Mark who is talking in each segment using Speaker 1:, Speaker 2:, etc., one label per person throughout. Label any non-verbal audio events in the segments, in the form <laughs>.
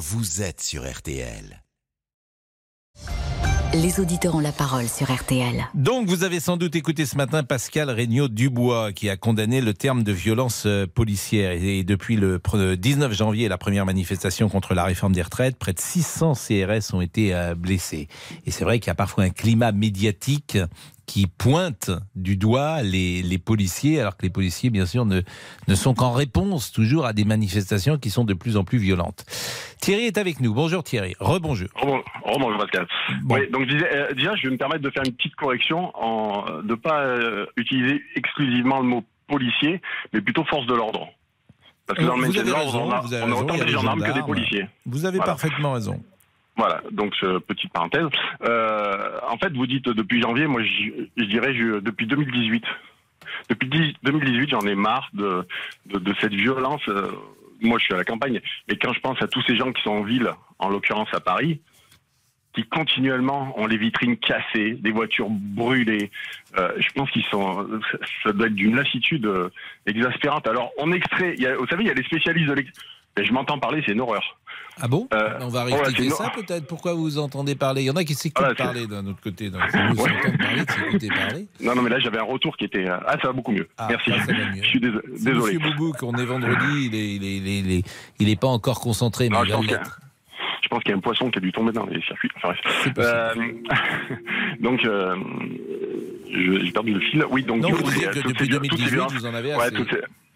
Speaker 1: vous êtes sur RTL.
Speaker 2: Les auditeurs ont la parole sur RTL.
Speaker 3: Donc, vous avez sans doute écouté ce matin Pascal Regnault Dubois qui a condamné le terme de violence euh, policière. Et depuis le 19 janvier, la première manifestation contre la réforme des retraites, près de 600 CRS ont été euh, blessés. Et c'est vrai qu'il y a parfois un climat médiatique qui pointe du doigt les, les, policiers, alors que les policiers, bien sûr, ne, ne sont qu'en réponse toujours à des manifestations qui sont de plus en plus violentes. Thierry est avec nous. Bonjour Thierry. Rebonjour.
Speaker 4: Rebonjour Pascal. Oui, donc disais, euh, déjà, je vais me permettre de faire une petite correction, en, de ne pas euh, utiliser exclusivement le mot policier, mais plutôt force de l'ordre.
Speaker 3: Parce que dans le l'ordre, on a, on a autant
Speaker 4: des gendarmes que des policiers.
Speaker 3: Vous avez parfaitement raison.
Speaker 4: Voilà, donc petite parenthèse. Euh, en fait, vous dites depuis janvier, moi je, dirais depuis 2018. Depuis 2018, j'en ai marre de, cette violence. Euh, moi, je suis à la campagne, mais quand je pense à tous ces gens qui sont en ville, en l'occurrence à Paris, qui continuellement ont les vitrines cassées, des voitures brûlées. Euh, je pense qu'ils sont, ça doit être d'une lassitude exaspérante. Alors, on extrait, vous savez, il y a les spécialistes de l'extrait. Je m'entends parler, c'est une horreur.
Speaker 3: Ah bon euh, On va rectifier ça peut-être. Pourquoi vous entendez parler? Il y en a qui s'écoutent parler d'un autre côté. Donc, <laughs> vous entendez parler, s'écouter parler.
Speaker 4: Non, non, mais là j'avais un retour qui était. Euh, ah, ça va beaucoup mieux. Ah, Merci. Je suis désolé.
Speaker 3: Monsieur Boubou, qu'on est vendredi, il est, il est, il est, il est, pas encore concentré, mais va
Speaker 4: je pense qu'il y a un poisson qui a dû tomber dans les circuits. Enfin, euh, <laughs> donc, euh, j'ai perdu le fil. Oui, donc
Speaker 3: non, vous dites que depuis 2018, vous en avez assez.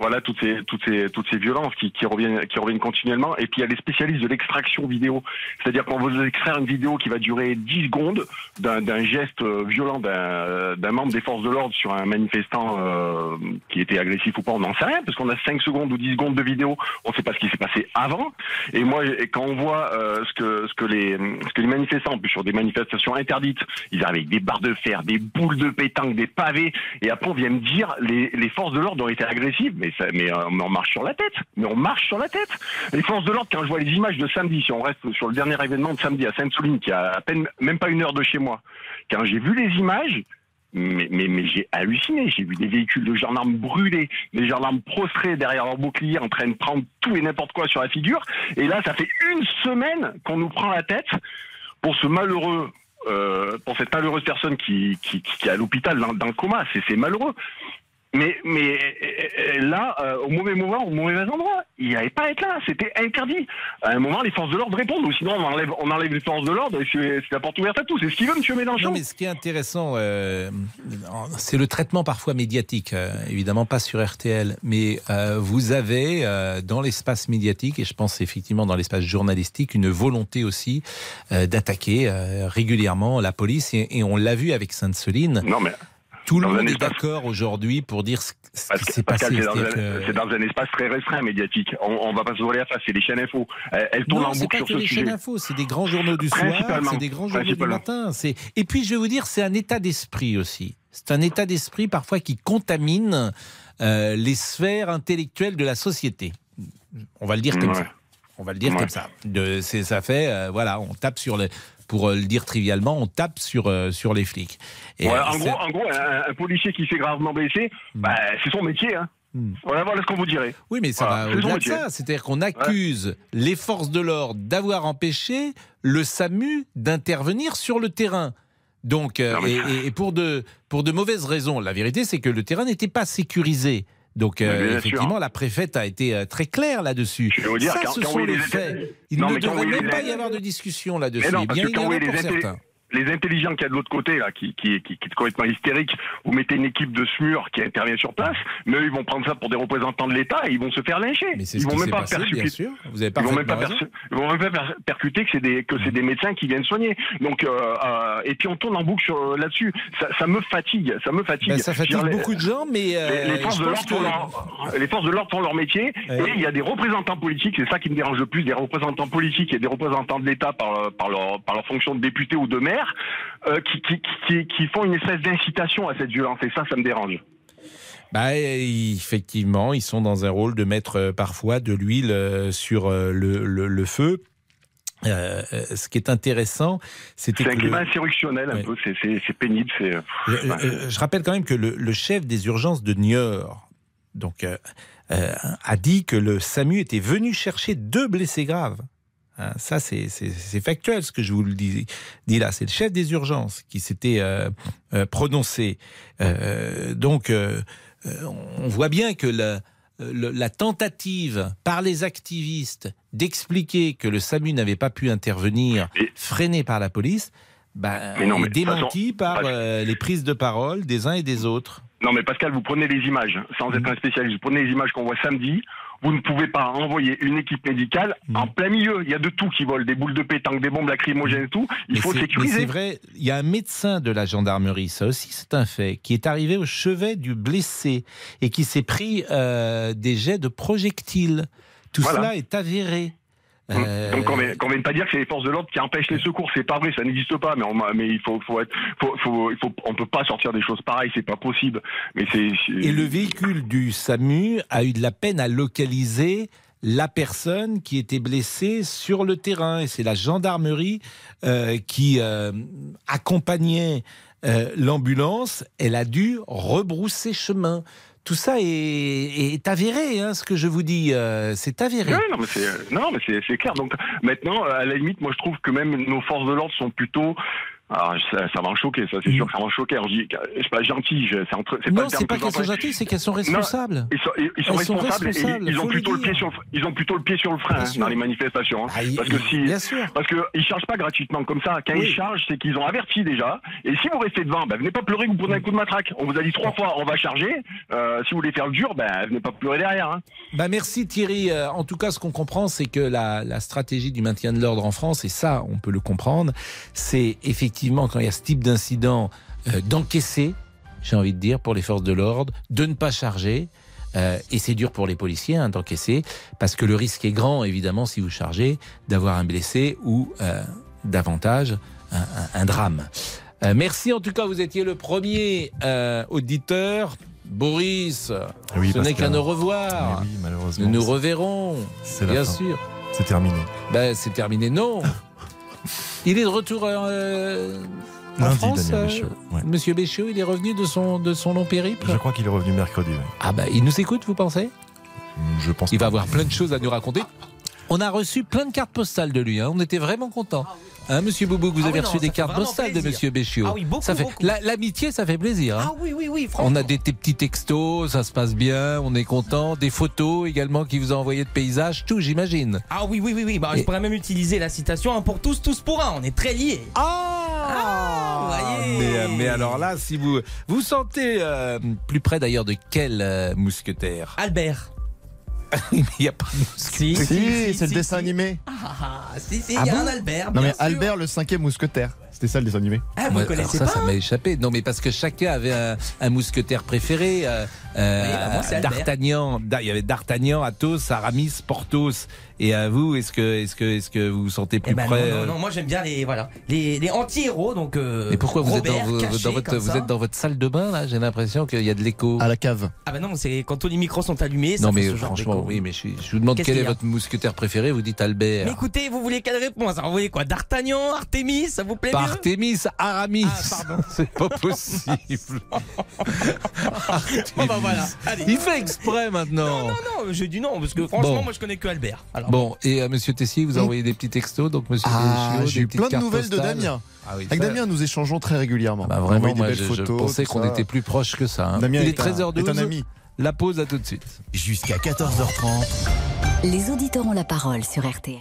Speaker 4: Voilà toutes ces toutes ces toutes ces violences qui, qui reviennent qui reviennent continuellement. Et puis il y a les spécialistes de l'extraction vidéo, c'est-à-dire qu'on veut extraire une vidéo qui va durer 10 secondes d'un geste euh, violent d'un membre des forces de l'ordre sur un manifestant euh, qui était agressif ou pas, on n'en sait rien parce qu'on a 5 secondes ou 10 secondes de vidéo, on ne sait pas ce qui s'est passé avant. Et moi quand on voit euh, ce que ce que les ce que les manifestants plus sur des manifestations interdites, ils arrivent avec des barres de fer, des boules de pétanque, des pavés. Et après on vient me dire les les forces de l'ordre ont été agressives euh, mais, on marche sur la tête. Mais on marche sur la tête. Les forces de l'ordre, quand je vois les images de samedi, si on reste sur le dernier événement de samedi à Sainte-Soline, qui a à peine, même pas une heure de chez moi, quand j'ai vu les images, mais, mais, j'ai halluciné. J'ai vu des véhicules de gendarmes brûlés, des gendarmes prostrés derrière leur bouclier en train de prendre tout et n'importe quoi sur la figure. Et là, ça fait une semaine qu'on nous prend la tête pour ce malheureux euh, pour cette malheureuse personne qui, qui, est à l'hôpital dans, dans, le coma. C'est malheureux. Mais, mais euh, là, euh, au mauvais moment, au mauvais endroit, il n'y avait pas à être là, c'était interdit. À un moment, les forces de l'ordre répondent, ou sinon on enlève, on enlève les forces de l'ordre et c'est la porte ouverte à tout. C'est ce qu'il veut, M. Mélenchon.
Speaker 3: Non, mais ce qui est intéressant, euh, c'est le traitement parfois médiatique, évidemment pas sur RTL, mais vous avez dans l'espace médiatique, et je pense effectivement dans l'espace journalistique, une volonté aussi d'attaquer régulièrement la police, et, et on l'a vu avec Sainte-Soline.
Speaker 4: Non, mais
Speaker 3: tout le monde est d'accord aujourd'hui pour dire ce, qui s'est passé.
Speaker 4: C'est dans, un espace très restreint médiatique. On, ne va pas se voler à face. C'est les chaînes info. Elles, tournent en boucle sur ce sujet.
Speaker 3: Les chaînes info. C'est des grands journaux du soir. C'est des grands journaux du matin. Et puis je vais vous dire, c'est un état d'esprit aussi. C'est un état d'esprit parfois qui contamine euh, les sphères intellectuelles de la société. On va le dire comme ça. On va le dire comme ça. De, ça fait, euh, voilà, on tape sur les, pour euh, le dire trivialement, on tape sur, euh, sur les flics.
Speaker 4: Et euh, en, gros, en, gros, un, policier qui s'est gravement blessé, hmm. bah, c'est son métier. Hein. Hmm. Voilà, ce qu'on vous dirait.
Speaker 3: Oui, mais ça va au-delà de ça. C'est-à-dire qu'on accuse les forces de l'ordre d'avoir empêché le SAMU d'intervenir sur le terrain. Donc, et, pour, de, pour de mauvaises raisons. La vérité, c'est que le terrain n'était pas sécurisé. Donc, euh, effectivement, la préfète a été euh, très claire là-dessus. Ça, ce sont les faits. Il ne devrait même pas y avoir de discussion là-dessus. Bien, il y en a pour certains
Speaker 4: les intelligents qu'il y a de l'autre côté, là, qui, qui, qui, qui, est complètement hystérique, vous mettez une équipe de SMUR qui intervient sur place, mais eux, ils vont prendre ça pour des représentants de l'État et ils vont se faire lyncher.
Speaker 3: Mais ils vont même pas percuter.
Speaker 4: Ils vont même pas ils vont même pas percuter que c'est des que c'est des médecins qui viennent soigner. Donc euh, euh, et puis on tourne en boucle euh, là-dessus. Ça, ça, me fatigue, ça me fatigue. Ben,
Speaker 3: ça fatigue beaucoup de gens, mais
Speaker 4: euh, les, forces de l'ordre font leur, les forces de l'ordre font leur métier et il y a des représentants politiques, c'est ça qui me dérange le plus, des représentants politiques et des représentants de l'État par par leur par leur fonction de député ou de maire qui, font une espèce d'incitation à cette violence. Et ça, ça me dérange.
Speaker 3: Bah, effectivement, ils sont dans un rôle de mettre euh, parfois de l'huile euh, sur euh, le, feu. ce qui est intéressant,
Speaker 4: c'est un climat insurrectionnel un peu, c'est pénible.
Speaker 3: Je, rappelle quand même que le, chef des urgences de Niort donc, a dit que le SAMU était venu chercher deux blessés graves ça, c'est factuel ce que je vous le dis, dis là. C'est le chef des urgences qui s'était euh, euh, prononcé. Euh, donc, on voit bien que la, la, tentative par les activistes d'expliquer que le SAMU n'avait pas pu intervenir, freinée par la police, bah, est démentie par les prises de parole des uns et des autres.
Speaker 4: Non, mais Pascal, vous prenez les images, sans être mmh. un spécialiste, vous prenez les images qu'on voit samedi, vous ne pouvez pas envoyer une équipe médicale en plein milieu. Il y a de tout qui vole, des boules de pétanque, des bombes lacrymogènes et tout. Il faut sécuriser.
Speaker 3: C'est vrai, il y a un médecin de la gendarmerie, ça aussi c'est un fait, qui est arrivé au chevet du blessé et qui s'est pris euh, des jets de projectiles. Tout cela est avéré.
Speaker 4: Euh, Donc on ne vienne pas dire que c'est les forces de l'ordre qui empêchent les secours, c'est pas vrai, ça n'existe pas. Mais on, mais il faut, faut être, faut, faut, il faut, on peut pas sortir des choses pareilles, c'est pas possible. Mais c'est.
Speaker 3: Et le véhicule du SAMU a eu de la peine à localiser la personne qui était blessée sur le terrain. Et c'est la gendarmerie euh, qui euh, accompagnait euh, l'ambulance. Elle a dû rebrousser chemin tout ça est, avéré, hein, ce que je vous dis, euh, c'est avéré.
Speaker 4: non, mais c'est clair. Donc maintenant, à la limite, moi je trouve que même nos forces de l'ordre sont plutôt ah, ça, ça va en choquer, ça c'est sûr que ça va en choquer. Alors, c'est pas gentil, c'est
Speaker 3: entre. Non, c'est pas qu'elles sont gentilles, c'est qu'elles sont responsables.
Speaker 4: ils sont, ils sont responsables, et ils ont plutôt le pied sur, ils ont plutôt le pied sur le frein hein, dans les manifestations. Hein. Ah, parce que si, bien sûr. parce que ils chargent pas gratuitement comme ça. Quand ils chargent, c'est qu'ils ont averti déjà. Et si vous restez devant, ben, venez pas pleurer, vous prenez un coup de matraque. On vous a dit trois fois, on va charger. Euh, si vous voulez faire le dur, ben venez pas pleurer derrière. Hein.
Speaker 3: Bah merci Thierry. Euh, en tout cas, ce qu'on comprend, c'est que la, la stratégie du maintien de l'ordre en France, et ça, on peut le comprendre, c'est effectivement quand il y a ce type d'incident euh, d'encaisser, j'ai envie de dire, pour les forces de l'ordre, de ne pas charger. Euh, et c'est dur pour les policiers hein, d'encaisser, parce que le risque est grand, évidemment, si vous chargez, d'avoir un blessé ou euh, davantage un, drame. merci en tout cas, vous étiez le premier auditeur. Boris, ce n'est qu'un au revoir.
Speaker 5: Oui, malheureusement.
Speaker 3: Nous nous reverrons, bien sûr.
Speaker 5: C'est terminé.
Speaker 3: Ben, c'est terminé, non. <laughs> Il est de retour en France, euh, Monsieur Béchiot, il est revenu de son, de son long périple
Speaker 5: Je crois qu'il est revenu mercredi.
Speaker 3: Ah bah, il nous écoute, vous pensez?
Speaker 5: Je pense
Speaker 3: Il va avoir plein de choses à nous raconter. On a reçu plein de cartes postales de lui. Hein. On était vraiment contents. Hein, monsieur Boubou, vous ah avez reçu des cartes postales de Monsieur Béchiot.
Speaker 6: Ah oui, beaucoup,
Speaker 3: ça fait l'amitié, ça fait plaisir.
Speaker 6: Hein. Ah oui, oui, oui.
Speaker 3: On a des, petits textos, ça se passe bien, on est content. Des photos également qui vous ont envoyé de paysages, tout, j'imagine.
Speaker 6: Ah oui, oui, oui, oui. Bah, Je pourrais même utiliser la citation pour tous, tous pour un. On est très liés.
Speaker 3: Ah, mais, mais, alors là, si vous vous sentez euh, plus près d'ailleurs de quel euh, mousquetaire?
Speaker 6: Albert. <laughs>
Speaker 3: il n'y a pas de
Speaker 5: Si, si, c'est le dessin animé.
Speaker 6: Ah, si, si, il y a ah un Albert.
Speaker 5: Non, mais Albert, le cinquième mousquetaire. C'était ça le dessin animé.
Speaker 6: Ah, vous connaissez
Speaker 3: ça,
Speaker 6: pas
Speaker 3: Ça m'a échappé. Non, mais parce que chacun avait un, mousquetaire préféré. Euh, euh bah, D'Artagnan, il y avait D'Artagnan, Athos, Aramis, Porthos. Et à vous, est-ce que, est-ce que, est-ce que vous vous sentez plus eh ben près
Speaker 6: non, non, non, moi j'aime bien les, voilà, les, les anti-héros. Donc. Euh,
Speaker 3: et pourquoi vous êtes dans, votre, vous êtes dans votre salle de bain là J'ai l'impression qu'il y a de l'écho.
Speaker 5: À la cave.
Speaker 6: Ah ben non, c'est quand tous les micros sont allumés.
Speaker 3: Ça non mais franchement, oui, mais je, je vous demande quel est votre mousquetaire préféré. Vous dites Albert.
Speaker 6: Mais écoutez, vous voulez quelle réponse? Vous voulez quoi D'Artagnan, Artémis, ça vous plaît
Speaker 3: Pas Artémis, Aramis. Ah, <laughs> c'est pas possible. <laughs>
Speaker 6: oh bah voilà.
Speaker 3: Il fait exprès maintenant.
Speaker 6: Non, non, non, j'ai dit non parce que franchement, moi je connais que Albert.
Speaker 3: Bon, et à Monsieur Tessier, vous envoyez des petits textos, donc Monsieur
Speaker 5: ah, J'ai eu plein de nouvelles de Damien. Ah Avec Damien, nous échangeons très régulièrement.
Speaker 3: Bah vraiment, moi, je, pensais qu'on était plus proches que ça. Hein.
Speaker 5: Damien Il est, 13h12. un ami.
Speaker 3: La pause à tout de suite.
Speaker 1: Jusqu'à 14h30.
Speaker 2: Les auditeurs ont la parole sur RTL.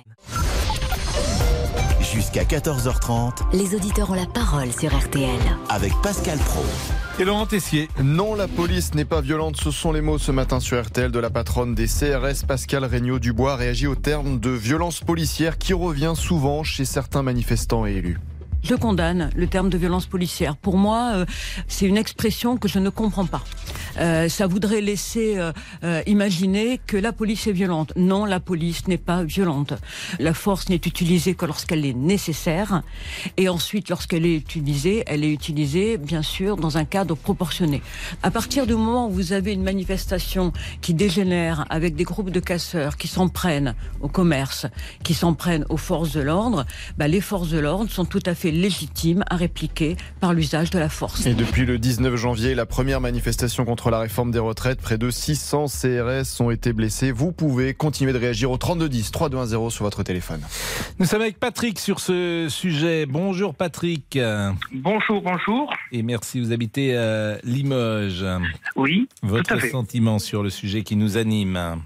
Speaker 1: Jusqu'à 14h30.
Speaker 2: Les auditeurs ont la parole sur RTL.
Speaker 1: Avec Pascal Pro.
Speaker 3: Et Laurent Tessier.
Speaker 5: Non, la police n'est pas violente. Ce sont les mots ce matin sur RTL de la patronne des CRS, Pascal Regnault Dubois, réagit au terme de violence policière qui revient souvent chez certains manifestants et élus.
Speaker 7: Je condamne le terme de violence policière. Pour moi, euh, c'est une expression que je ne comprends pas. Euh, ça voudrait laisser euh, imaginer que la police est violente. Non, la police n'est pas violente. La force n'est utilisée que lorsqu'elle est nécessaire. Et ensuite, lorsqu'elle est utilisée, elle est utilisée, bien sûr, dans un cadre proportionné. À partir du moment où vous avez une manifestation qui dégénère avec des groupes de casseurs qui s'en prennent au commerce, qui s'en prennent aux forces de l'ordre, bah, les forces de l'ordre sont tout à fait légitime à répliquer par l'usage de la force.
Speaker 5: Et depuis le 19 janvier, la première manifestation contre contre la réforme des retraites. Près de 600 CRS ont été blessés. Vous pouvez continuer de réagir au 3210 3210 sur votre téléphone.
Speaker 3: Nous sommes avec Patrick sur ce sujet. Bonjour Patrick.
Speaker 8: Bonjour, bonjour.
Speaker 3: Et merci, vous habitez euh, Limoges.
Speaker 8: Oui, tout
Speaker 3: Votre
Speaker 8: à fait.
Speaker 3: sentiment sur le sujet qui nous anime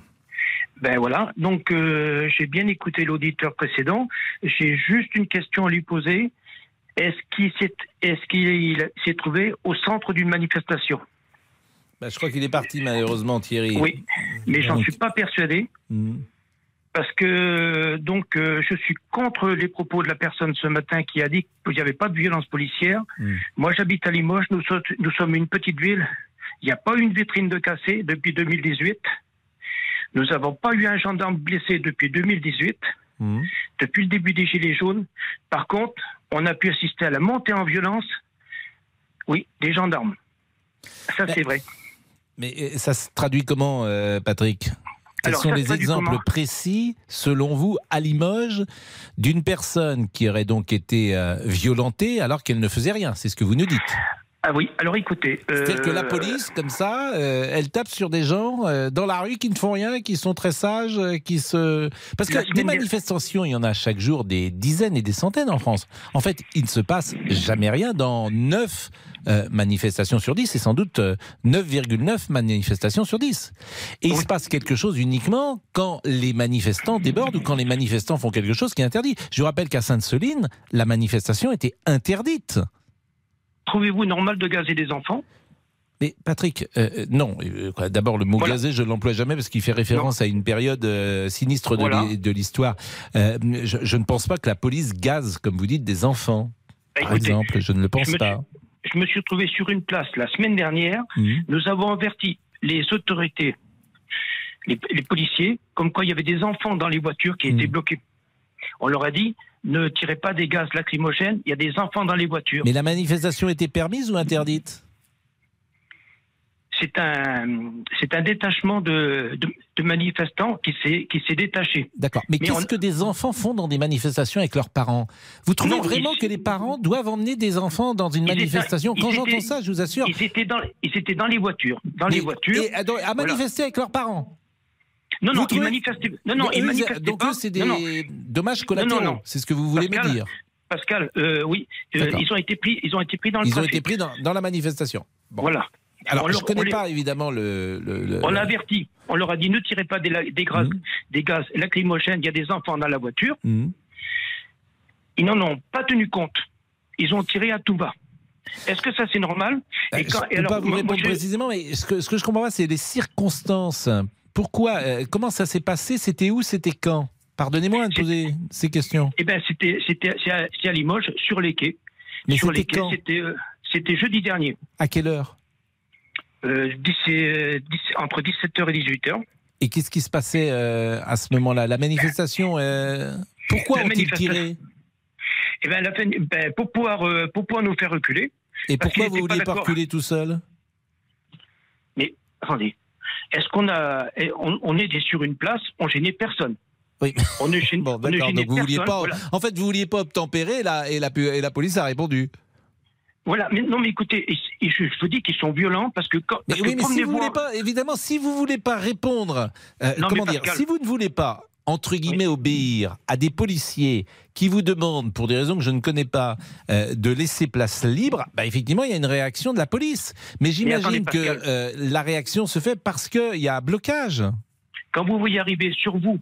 Speaker 8: Ben voilà, donc euh, j'ai bien écouté l'auditeur précédent. J'ai juste une question à lui poser. Est-ce qu'il s'est est-ce qu'il s'est trouvé au centre d'une manifestation?
Speaker 3: Bah, Je crois qu'il est parti malheureusement Thierry.
Speaker 8: Oui, mais j'en suis pas persuadé
Speaker 3: Hmm.
Speaker 8: parce que donc euh, je suis contre les propos de la personne ce matin qui a dit qu'il n'y avait pas de violence policière.
Speaker 3: Mm.
Speaker 8: Moi, j'habite à Limoges. Nous, sommes- nous sommes une petite ville. Il n'y a pas eu une vitrine de cassée depuis 2018. Nous n'avons pas eu un gendarme blessé depuis 2018,
Speaker 3: Hmm.
Speaker 8: depuis le début des Gilets jaunes. Par contre, on a pu assister à la montée en violence, oui, des gendarmes. Ça,
Speaker 3: Ben,
Speaker 8: c'est vrai.
Speaker 3: Mais euh, ça se traduit comment, euh, Patrick? Quels
Speaker 8: Alors,
Speaker 3: sont les exemples précis, selon vous, à Limoges, d'une personne qui aurait donc été euh, violentée alors qu'elle ne faisait rien? C'est ce que vous nous dites.
Speaker 8: Ah oui, alors écoutez.
Speaker 3: C'est-à-dire que la
Speaker 8: euh,
Speaker 3: police, comme ça, euh, elle tape sur des gens euh, dans la rue qui ne font rien, qui sont très sages, qui se... Parce que des manifestations, il y en a chaque jour des dizaines et des centaines en France. En fait, il ne se passe jamais rien dans 9 manifestations sur 10, et sans doute euh, 9,9 manifestations sur 10. Et il se passe quelque chose uniquement quand les manifestants débordent ou quand les manifestants font quelque chose qui est interdit. Je vous rappelle qu'à Sainte-Soline, la manifestation était interdite.
Speaker 8: Trouvez-vous normal de gazer des enfants?
Speaker 3: Mais Patrick, euh, euh, non. euh, D'abord, le mot
Speaker 8: Voilà.
Speaker 3: gazé, je ne l'emploie jamais parce qu'il fait référence à une période euh, sinistre de
Speaker 8: Voilà.
Speaker 3: l'hi- de l'histoire. Euh, je, je ne pense pas que la police gaze, comme vous dites, des enfants,
Speaker 8: Bah,
Speaker 3: par
Speaker 8: écoutez,
Speaker 3: exemple. Je ne le pense
Speaker 8: je
Speaker 3: pas.
Speaker 8: je me suis retrouvé sur une place la semaine dernière.
Speaker 3: Mhm.
Speaker 8: Nous avons averti les autorités, les, les policiers, comme quoi il y avait des enfants dans les voitures qui étaient
Speaker 3: Mhm.
Speaker 8: bloqués. On leur a dit ne tirez pas des gaz lacrymogènes, il y a des enfants dans les voitures.
Speaker 3: Mais la manifestation était permise ou interdite?
Speaker 8: C'est un, c'est un détachement de, de, de manifestants qui s'est, qui s'est détaché.
Speaker 3: D'accord. Mais,
Speaker 8: Mais
Speaker 3: qu'est-ce
Speaker 8: on-
Speaker 3: que des enfants font dans des manifestations avec leurs parents? Vous trouvez
Speaker 8: Non,
Speaker 3: vraiment
Speaker 8: ils-
Speaker 3: que les parents doivent emmener des enfants dans une
Speaker 8: Ils
Speaker 3: manifestation? Quand j'entends ça, je vous assure.
Speaker 8: Ils étaient dans, ils étaient dans les voitures, dans les
Speaker 3: Mais-
Speaker 8: voitures.
Speaker 3: et à, à manifester avec leurs parents?
Speaker 8: Non, non, ils manifestaient. Non, non, ils manifestaient
Speaker 3: Donc
Speaker 8: pas.
Speaker 3: eux, c'est des
Speaker 8: Non, non,
Speaker 3: dommages collatéraux.
Speaker 8: non.
Speaker 3: C'est ce que vous voulez me dire.
Speaker 8: Pascal, euh, oui, euh, ils ont été pris, ils ont été pris dans le
Speaker 3: Ils ont été pris dans, dans la manifestation. Bon.
Speaker 8: Voilà.
Speaker 3: Alors,
Speaker 8: On
Speaker 3: je ne connais
Speaker 8: les-
Speaker 3: pas évidemment le. le- le-
Speaker 8: On
Speaker 3: le-
Speaker 8: a averti. On leur a dit ne tirez pas des, la- des, gaz,
Speaker 3: Mhm.
Speaker 8: des gaz lacrymogènes. Il y a des enfants dans la voiture.
Speaker 3: Mhm.
Speaker 8: Ils n'en ont pas tenu compte. Ils ont tiré à tout bas. Est-ce que ça c'est normal? Et quand-
Speaker 3: je ne peux
Speaker 8: alors,
Speaker 3: pas vous répondre
Speaker 8: moi, je-
Speaker 3: précisément, mais ce que, ce que je comprends pas, c'est les circonstances. Pourquoi euh, Comment ça s'est passé C'était où C'était quand? Pardonnez-moi de poser ces questions.
Speaker 8: Eh ben c'était à, Limoges sur les quais.
Speaker 3: Mais
Speaker 8: sur
Speaker 3: c'était
Speaker 8: les quais, c'était euh, c'était jeudi dernier.
Speaker 3: À quelle heure?
Speaker 8: Euh, entre 17h et 18h.
Speaker 3: Et qu'est-ce qui se passait euh, à ce moment-là? La manifestation euh, Pourquoi ont-ils tiré?
Speaker 8: Eh ben, la fin- ben, pour pouvoir pour pouvoir nous faire reculer.
Speaker 3: Et pourquoi vous
Speaker 8: pas
Speaker 3: vouliez pas reculer tout seul?
Speaker 8: Mais attendez, est-ce qu'on a on, on est sur une place, on gênait personne.
Speaker 3: Oui. <laughs>
Speaker 8: On ne gêne,
Speaker 3: Bon, d'accord.
Speaker 8: gênait
Speaker 3: Donc vous vouliez
Speaker 8: personne,
Speaker 3: pas.
Speaker 8: voilà.
Speaker 3: En fait, vous vouliez pas obtempérer, là, et la, et la police a répondu.
Speaker 8: Voilà, mais non, mais écoutez, et- je, vous dis qu'ils sont violents parce que quand.
Speaker 3: Mais
Speaker 8: parce
Speaker 3: oui,
Speaker 8: que
Speaker 3: mais si vous voulez pas, évidemment, si vous voulez pas répondre, euh,
Speaker 8: Non,
Speaker 3: comment dire,
Speaker 8: Pascal-
Speaker 3: si vous ne voulez pas entre guillemets obéir à des policiers qui vous demandent, pour des raisons que je ne connais pas, euh, de laisser place libre, bah effectivement, il y a une réaction de la police. Mais j'imagine que euh, la réaction se fait parce qu'il y a blocage.
Speaker 8: Quand vous voyez arriver sur vous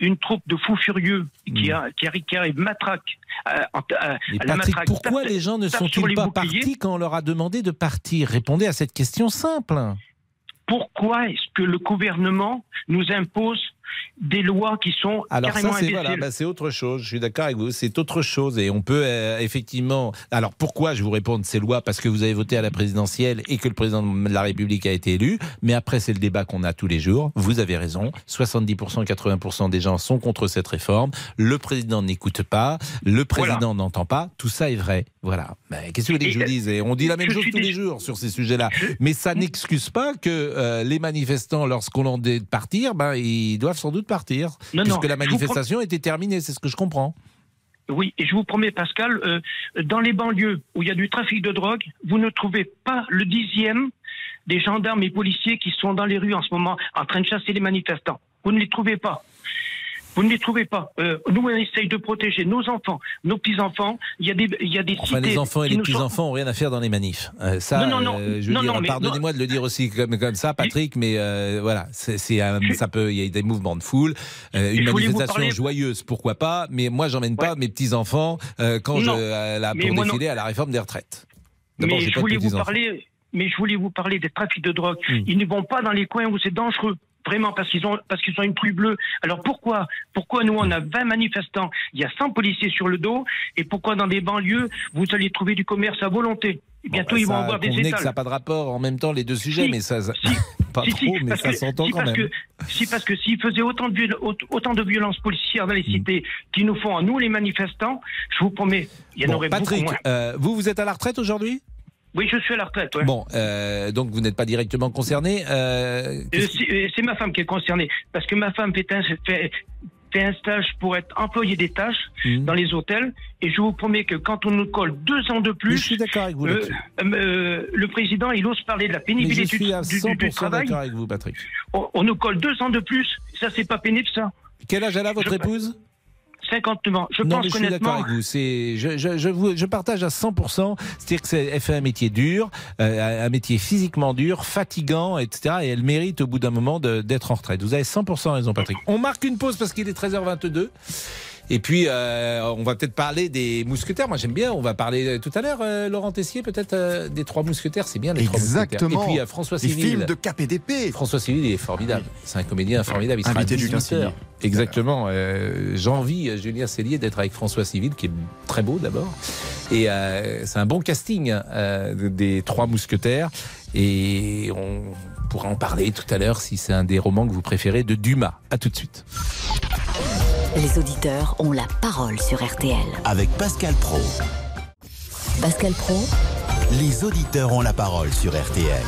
Speaker 8: une troupe de fous furieux qui, a, qui, arrive, qui arrive matraque, en- euh, à
Speaker 3: Patrick,
Speaker 8: matraque,
Speaker 3: pourquoi
Speaker 8: tape-
Speaker 3: les gens ne sont-ils pas partis quand on leur a demandé de partir? Répondez à cette question simple.
Speaker 8: Pourquoi est-ce que le gouvernement nous impose des lois qui sont
Speaker 3: Alors
Speaker 8: carrément
Speaker 3: ça c'est voilà, bah, c'est autre chose. Je suis d'accord avec vous, c'est autre chose et on peut euh, effectivement. Alors pourquoi je vous réponds de ces lois? Parce que vous avez voté à la présidentielle et que le président de la République a été élu. Mais après c'est le débat qu'on a tous les jours. Vous avez raison. 70%, 80% des gens sont contre cette réforme. Le président n'écoute pas, le président n'entend pas. Tout ça est vrai. Voilà. Mais Qu'est-ce que vous voulez que je vous dise? Et on dit la même chose tous les jours sur ces sujets-là. Mais ça n'excuse pas que euh, les manifestants, lorsqu'on leur dit de partir, ben, ils doivent sans doute partir.
Speaker 8: Non,
Speaker 3: puisque
Speaker 8: non,
Speaker 3: la manifestation était terminée, c'est ce que je comprends.
Speaker 8: Oui, et je vous promets, Pascal, euh, dans les banlieues où il y a du trafic de drogue, vous ne trouvez pas le dixième des gendarmes et policiers qui sont dans les rues en ce moment en train de chasser les manifestants. Vous ne les trouvez pas. Vous ne les trouvez pas. Euh, nous, on essaye de protéger nos enfants, nos petits-enfants. Il y a des, il y a des
Speaker 3: Enfin, les enfants et les
Speaker 8: sont-
Speaker 3: petits-enfants ont rien à faire dans les manifs. Euh, ça,
Speaker 8: Non, non, non.
Speaker 3: euh, je pardonnez-moi de le dire aussi comme, comme ça, Patrick, mais euh, voilà, c'est, ça peut, il y a des mouvements de foule, une manifestation
Speaker 8: parler-
Speaker 3: joyeuse, pourquoi pas, mais moi, j'emmène pas mes petits enfants euh, quand je là, pour défiler à la réforme des retraites. D'abord,
Speaker 8: Mais je voulais vous
Speaker 3: petits-enfants.
Speaker 8: parler, mais je voulais vous parler des trafics de drogue.
Speaker 3: Hmm.
Speaker 8: Ils ne vont pas dans les coins où c'est dangereux. Vraiment, parce qu'ils ont, parce qu'ils ont une pluie bleue. Alors pourquoi, pourquoi nous on a 20 manifestants, il y a 100 policiers sur le dos, et pourquoi dans des banlieues vous allez trouver du commerce à volonté? Et
Speaker 3: Bon,
Speaker 8: Bientôt
Speaker 3: bah,
Speaker 8: ils vont
Speaker 3: ça,
Speaker 8: avoir des
Speaker 3: convenez que
Speaker 8: étals.
Speaker 3: ça n'a pas de rapport en même temps les deux sujets,
Speaker 8: Si,
Speaker 3: mais ça, ça-
Speaker 8: si, <laughs>
Speaker 3: pas
Speaker 8: Si, si,
Speaker 3: trop, mais
Speaker 8: parce
Speaker 3: ça
Speaker 8: que-
Speaker 3: s'entend
Speaker 8: si,
Speaker 3: quand même.
Speaker 8: Que, si, parce que s'ils faisaient autant de, autant de violences policières dans les
Speaker 3: Hmm.
Speaker 8: cités qu'ils nous font à nous les manifestants, je vous promets, il y en
Speaker 3: Bon,
Speaker 8: aurait
Speaker 3: Patrick,
Speaker 8: beaucoup moins.
Speaker 3: euh, vous, vous êtes à la retraite aujourd'hui?
Speaker 8: Oui, je suis à la retraite. ouais.
Speaker 3: Bon, euh, donc vous n'êtes pas directement concerné. euh,
Speaker 8: Euh, c'est ma femme qui est concernée. Parce que ma femme fait un, fait, fait un stage pour être employée des tâches
Speaker 3: Hmm.
Speaker 8: dans les hôtels. Et je vous promets que quand on nous colle deux ans de
Speaker 3: Mais
Speaker 8: plus,
Speaker 3: je suis d'accord avec vous
Speaker 8: euh, euh, le président, il ose parler de la
Speaker 3: Mais je
Speaker 8: pénibilité du,
Speaker 3: suis à
Speaker 8: du- du-
Speaker 3: 100%
Speaker 8: du travail.
Speaker 3: d'accord avec vous, Patrick.
Speaker 8: On, on nous colle deux ans de plus. Ça, c'est pas pénible, ça.
Speaker 3: Quel âge elle a, votre
Speaker 8: Je-
Speaker 3: épouse?
Speaker 8: 59 ans. Je
Speaker 3: non,
Speaker 8: pense
Speaker 3: mais je suis d'accord avec vous. C'est, je, je, je, vous- je partage à 100%. C'est-à-dire que c'est, elle fait un métier dur, euh, un métier physiquement dur, fatigant, etc. Et elle mérite au bout d'un moment d'être en retraite. Vous avez 100% raison, Patrick. On marque une pause parce qu'il est 13h22. Et puis, euh, on va peut-être parler des mousquetaires. Moi, j'aime bien. On va parler euh, tout à l'heure, euh, Laurent Tessier, peut-être euh, des trois mousquetaires. C'est bien les trois mousquetaires.
Speaker 5: Exactement.
Speaker 3: Et puis, euh, François
Speaker 5: Les
Speaker 3: Civil.
Speaker 5: films de Cap et d'épée.
Speaker 3: François Civil, il est formidable. C'est un comédien formidable. Il sera
Speaker 5: Invité de Julien
Speaker 3: 18 heures.
Speaker 5: Cellier.
Speaker 3: Exactement. Euh, J'envie Julien Cellier d'être avec François Civil, qui est très beau d'abord. Et euh, c'est un bon casting euh, des trois mousquetaires. Et on pourra en parler tout à l'heure si c'est un des romans que vous préférez de Dumas. À tout de suite.
Speaker 2: Les auditeurs ont la parole sur RTL.
Speaker 1: Avec Pascal Pro.
Speaker 2: Pascal Pro,
Speaker 1: Les auditeurs ont la parole sur RTL.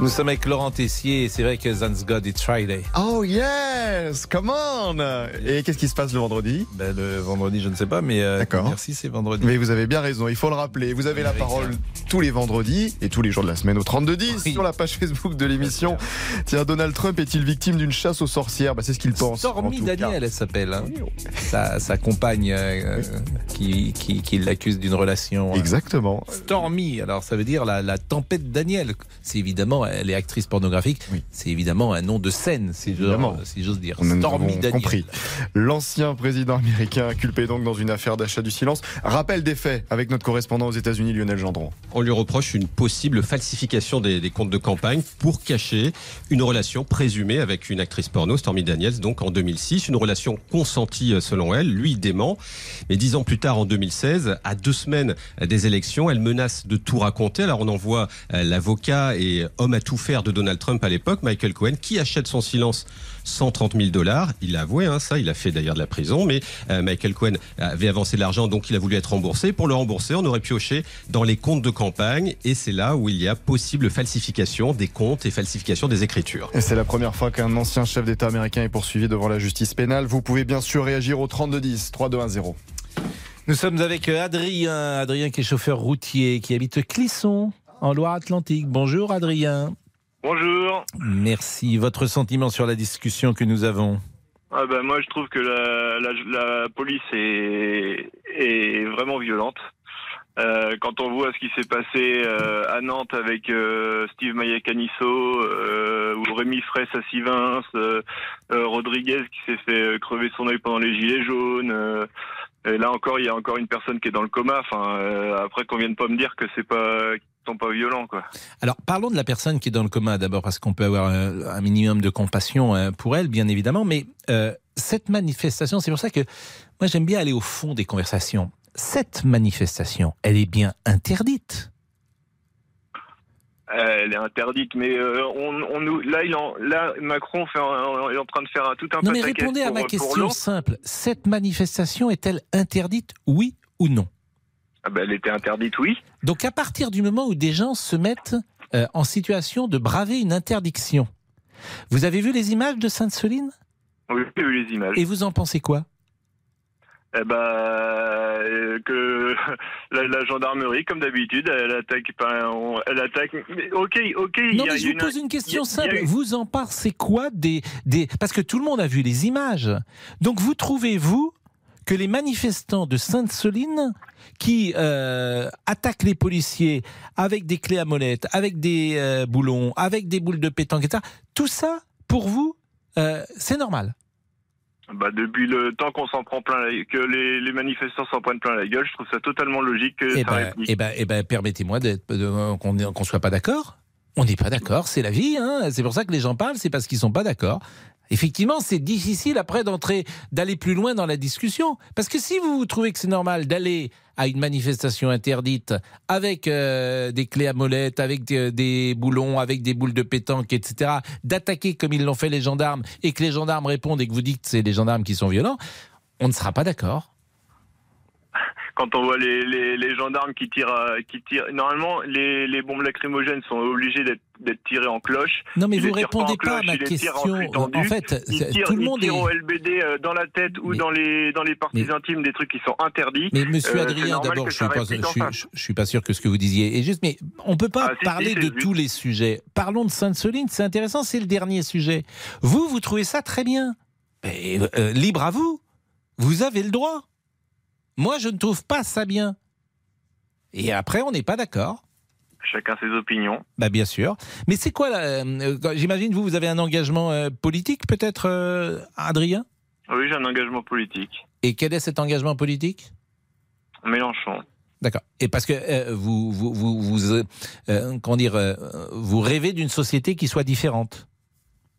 Speaker 3: Nous sommes avec Laurent Tessier et c'est vrai que Thanks God It's Friday.
Speaker 5: Oh yes, come on Et qu'est-ce qui se passe le vendredi?
Speaker 3: Ben, le vendredi, je ne sais pas, mais euh,
Speaker 5: D'accord.
Speaker 3: merci, c'est vendredi.
Speaker 5: Mais vous avez bien raison, il faut le rappeler. Vous avez la
Speaker 3: Avec
Speaker 5: parole tous les vendredis et tous les jours de la semaine au 3210
Speaker 3: Oui.
Speaker 5: sur la page Facebook de l'émission. Tiens, Donald Trump est-il victime d'une chasse aux sorcières? Bah, C'est ce qu'il pense. en
Speaker 3: Stormy
Speaker 5: cas.
Speaker 3: Daniel, elle s'appelle. hein. Sa, sa compagne euh, qui, qui, qui l'accuse d'une relation. euh,
Speaker 5: Exactement.
Speaker 3: Stormy, alors ça veut dire la, la tempête Daniel. C'est évidemment, elle est actrice pornographique.
Speaker 5: Oui.
Speaker 3: C'est évidemment un nom de scène, si j'ose si j'ose dire.
Speaker 5: Nous
Speaker 3: Stormy
Speaker 5: avons compris. L'ancien président américain inculpé donc dans une affaire d'achat du silence. Rappel des faits avec notre correspondant aux États-Unis, Lionel Gendron.
Speaker 9: On lui reproche une possible falsification des, des comptes de campagne pour cacher une relation présumée avec une actrice porno, Stormy Daniels, donc en 2006. Une relation consentie euh, selon elle. Lui, il dément. Mais dix ans plus tard, en 2016, à deux semaines des élections, elle menace de tout raconter. Alors on envoie euh, l'avocat et homme à tout faire de Donald Trump à l'époque, Michael Cohen, qui achète son silence 130 000 dollars. Il a avoué hein, ça, il a fait d'ailleurs de la prison, mais euh, Michael Cohen avait avancé de l'argent, donc il a voulu être remboursé. Pour le rembourser, on aurait pioché dans les comptes de campagne, et c'est là où il y a possible falsification des comptes et falsification des écritures.
Speaker 5: Et c'est la première fois qu'un ancien chef d'État américain est poursuivi devant la justice pénale. Vous pouvez bien sûr réagir au 3210 3210.
Speaker 3: Nous sommes avec euh, Adrien, Adrien qui est chauffeur routier, qui habite Clisson, en Loire-Atlantique. Bonjour Adrien.
Speaker 10: Bonjour.
Speaker 3: Merci. Votre sentiment sur la discussion que nous avons?
Speaker 10: Ah ben moi je trouve que la, la, la police est, est vraiment violente. Euh, quand on voit ce qui s'est passé euh, à Nantes avec euh, Steve Maillet-Canisso, euh, ou Rémi Fraisse à Sivins, Rodriguez qui s'est fait crever son œil pendant les gilets jaunes. et là encore, il y a encore une personne qui est dans le coma. Enfin, euh, après qu'on vienne pas me dire que c'est pas sont pas violents, quoi.
Speaker 3: Alors, parlons de la personne qui est dans le coma d'abord, parce qu'on peut avoir un, minimum de compassion euh, pour elle, bien évidemment. Mais euh, cette manifestation, c'est pour ça que moi j'aime bien aller au fond des conversations. Cette manifestation, elle est bien interdite.
Speaker 10: Elle est interdite, mais euh, on, on nous, là, il en, là, Macron fait un- est en train de faire un, tout un
Speaker 3: Non, mais répondez à ma question simple. Cette manifestation est-elle interdite, oui ou non?
Speaker 10: Ah ben, elle était interdite, oui.
Speaker 3: Donc, à partir du moment où des gens se mettent euh, en situation de braver une interdiction, vous avez vu les images de Sainte-Soline?
Speaker 10: Oui, j'ai vu les images.
Speaker 3: Et vous en pensez quoi?
Speaker 10: Eh ben, euh, que <laughs> la, la gendarmerie, comme d'habitude, elle attaque. pas- on- elle attaque. mais Ok, ok.
Speaker 3: Non,
Speaker 10: y a
Speaker 3: mais je vous pose une question simple.
Speaker 10: a
Speaker 3: Vous en pensez quoi des, des... Parce que tout le monde a vu les images. Donc vous trouvez-vous que les manifestants de Sainte-Soline qui euh, attaquent les policiers avec des clés à molette, avec des euh, boulons, avec des boules de pétanque, etc., tout ça, pour vous, euh, c'est normal?
Speaker 10: Bah, depuis le temps qu'on s'en prend plein, la- que les, les manifestants s'en prennent plein la gueule, je trouve ça totalement logique que ça réplique.
Speaker 3: eh eh ben, permettez-moi qu'on ne soit pas d'accord. On n'est pas d'accord, c'est la vie. Hein. C'est pour ça que les gens parlent, c'est parce qu'ils sont pas d'accord. Effectivement, c'est difficile après d'entrer, d'aller plus loin dans la discussion. Parce que si vous trouvez que c'est normal d'aller à une manifestation interdite avec euh, des clés à molette, avec des, des boulons, avec des boules de pétanque, etc., d'attaquer comme ils l'ont fait les gendarmes, et que les gendarmes répondent et que vous dites que c'est les gendarmes qui sont violents, on ne sera pas d'accord.
Speaker 10: Quand on voit les, les, les gendarmes qui tirent, euh, qui tirent, normalement les, les bombes lacrymogènes sont obligées d'être d'être tirées en cloche.
Speaker 3: Non, mais
Speaker 10: Ils
Speaker 3: vous
Speaker 10: pas
Speaker 3: répondez pas à ma
Speaker 10: en
Speaker 3: question. En fait,
Speaker 10: tirent,
Speaker 3: tout le monde est.
Speaker 10: au LBD euh, dans la tête ou dans les dans les parties
Speaker 3: Mais-
Speaker 10: intimes des trucs qui sont interdits.
Speaker 3: Mais Monsieur
Speaker 10: Euh,
Speaker 3: Adrien, d'abord, je suis pas, je suis,
Speaker 10: face.
Speaker 3: je- je suis pas sûr que ce que vous disiez est juste, mais on peut pas
Speaker 10: Ah,
Speaker 3: parler de tous les sujets. Parlons de Sainte-Soline, c'est intéressant, c'est le dernier sujet. Vous, vous trouvez ça très bien. Mais, euh, libre à vous. Vous avez le droit. Moi, je ne trouve pas ça bien. Et après, on n'est pas d'accord.
Speaker 10: Chacun ses opinions.
Speaker 3: Bah bien sûr. Mais c'est quoi euh, J'imagine vous, vous avez un engagement euh, politique peut-être, euh, Adrien?
Speaker 10: Oui, j'ai un engagement politique.
Speaker 3: Et quel est cet engagement politique?
Speaker 10: Mélenchon.
Speaker 3: D'accord. Et parce que euh, vous, vous, vous, vous, comment dire, vous rêvez d'une société qui soit différente.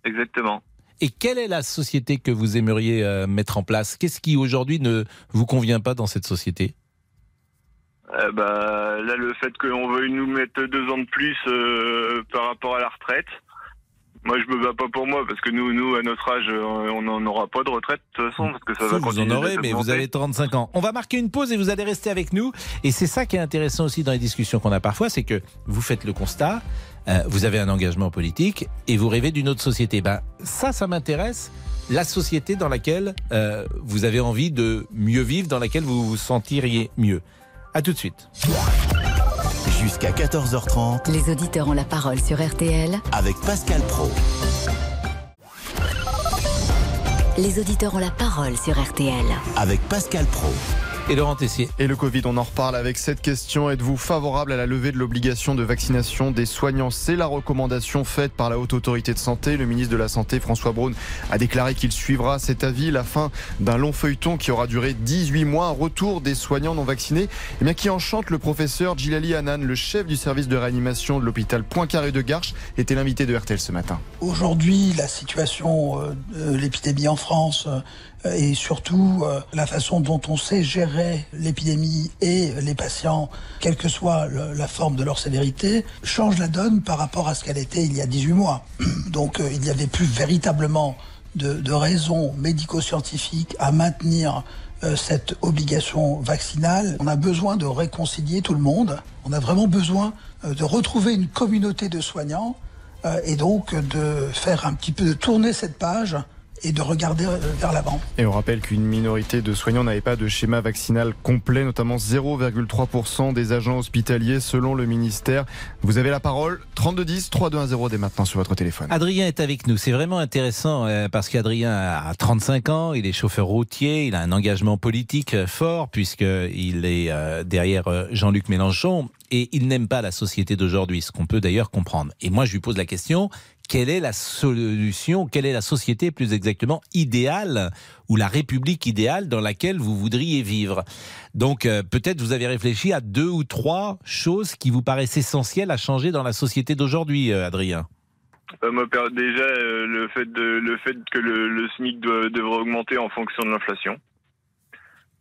Speaker 10: Exactement.
Speaker 3: Et quelle est la société que vous aimeriez euh, mettre en place? Qu'est-ce qui aujourd'hui ne vous convient pas dans cette société?
Speaker 10: Euh, bah, là, le fait qu'on veuille nous mettre deux ans de plus euh, par rapport à la retraite, moi, je me bats pas pour moi parce que nous, nous, à notre âge, euh, on n'en aura pas de retraite de toute façon parce que ça va
Speaker 3: vous en aurez, mais vous avez 35 ans. On va marquer une pause et vous allez rester avec nous. Et c'est ça qui est intéressant aussi dans les discussions qu'on a parfois, c'est que vous faites le constat, euh, vous avez un engagement politique et vous rêvez d'une autre société. Ben, ça, ça m'intéresse. La société dans laquelle euh, vous avez envie de mieux vivre, dans laquelle vous vous sentiriez mieux. À tout de suite.
Speaker 1: Jusqu'à 14h30
Speaker 2: Les auditeurs ont la parole sur RTL.
Speaker 1: avec Pascal Pro.
Speaker 2: Les auditeurs ont la parole sur RTL.
Speaker 1: Avec Pascal Pro.
Speaker 3: Et Laurent Tessier.
Speaker 5: Et le Covid, on en reparle avec cette question. Êtes-vous favorable à la levée de l'obligation de vaccination des soignants? C'est la recommandation faite par la Haute Autorité de Santé. Le ministre de la Santé, François Braun, a déclaré qu'il suivra cet avis, la fin d'un long feuilleton qui aura duré 18 mois. Un retour des soignants non vaccinés eh bien, qui enchante le professeur Djilali Hanan, le chef du service de réanimation de l'hôpital Poincaré de Garches, était l'invité de RTL ce matin.
Speaker 11: Aujourd'hui, la situation euh, de l'épidémie en France euh, et surtout euh, la façon dont on sait gérer l'épidémie et les patients, quelle que soit la forme de leur sévérité, change la donne par rapport à ce qu'elle était il y a 18 mois. <clears throat> Donc euh, il n'y avait plus véritablement de, de raisons médico-scientifiques à maintenir euh, cette obligation vaccinale. On a besoin de réconcilier tout le monde. On a vraiment besoin euh, de retrouver une communauté de soignants euh, et donc de faire un petit peu de tourner cette page et de regarder euh, vers l'avant.
Speaker 5: Et on rappelle qu'une minorité de soignants n'avait pas de schéma vaccinal complet, notamment 0,3% des agents hospitaliers selon le ministère. Vous avez la parole, 3210 3210 dès maintenant sur votre téléphone.
Speaker 3: Adrien est avec nous. C'est vraiment intéressant euh, parce qu'Adrien a 35 ans, il est chauffeur routier, il a un engagement politique euh, fort puisqu'il est derrière Jean-Luc Mélenchon et il n'aime pas la société d'aujourd'hui, ce qu'on peut d'ailleurs comprendre. Et moi, je lui pose la question, quelle est la solution, quelle est la société plus exactement idéale ou la république idéale dans laquelle vous voudriez vivre? Donc euh, peut-être vous avez réfléchi à deux ou trois choses qui vous paraissent essentielles à changer dans la société d'aujourd'hui, euh, Adrien.
Speaker 10: Euh, déjà, le fait que le, SMIC devrait augmenter en fonction de l'inflation.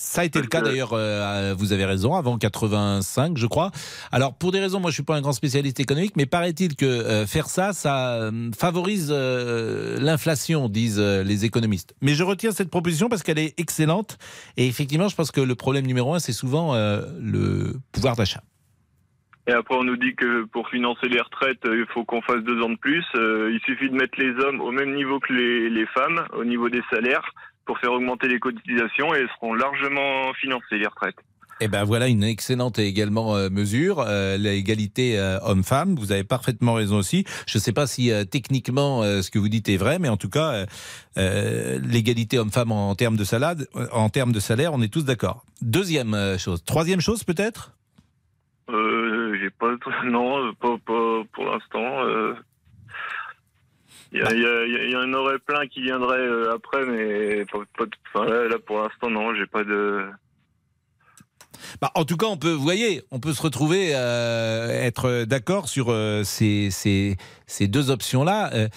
Speaker 3: Ça a été le cas d'ailleurs, euh, vous avez raison, avant 85, je crois. Alors, pour des raisons, moi je suis pas un grand spécialiste économique, mais paraît-il que euh, faire ça, ça euh, favorise l'inflation, disent les économistes. Mais je retiens cette proposition parce qu'elle est excellente. Et effectivement, je pense que le problème numéro un, c'est souvent le pouvoir d'achat.
Speaker 10: Et après, on nous dit que pour financer les retraites, il faut qu'on fasse deux ans de plus. Il suffit de mettre les hommes au même niveau que les, les femmes, au niveau des salaires. Pour faire augmenter les cotisations et seront largement financées, les retraites.
Speaker 3: Eh ben voilà une excellente également euh, mesure, euh, l'égalité euh, homme-femme. Vous avez parfaitement raison aussi. Je ne sais pas si euh, techniquement ce que vous dites est vrai, mais en tout cas l'égalité homme-femme en, termes de salade, euh, en termes de salaire, on est tous d'accord. Deuxième chose, troisième chose peut-être?
Speaker 10: Euh, j'ai pas, non, pas, pas pour l'instant. Il y, il y y en aurait plein qui viendraient euh, après, mais pas, pas de- enfin, là, là, pour l'instant, non, j'ai pas de.
Speaker 3: Bah, en tout cas, on peut, vous voyez, on peut se retrouver, euh, être d'accord sur euh, ces, ces, ces deux options-là. Euh,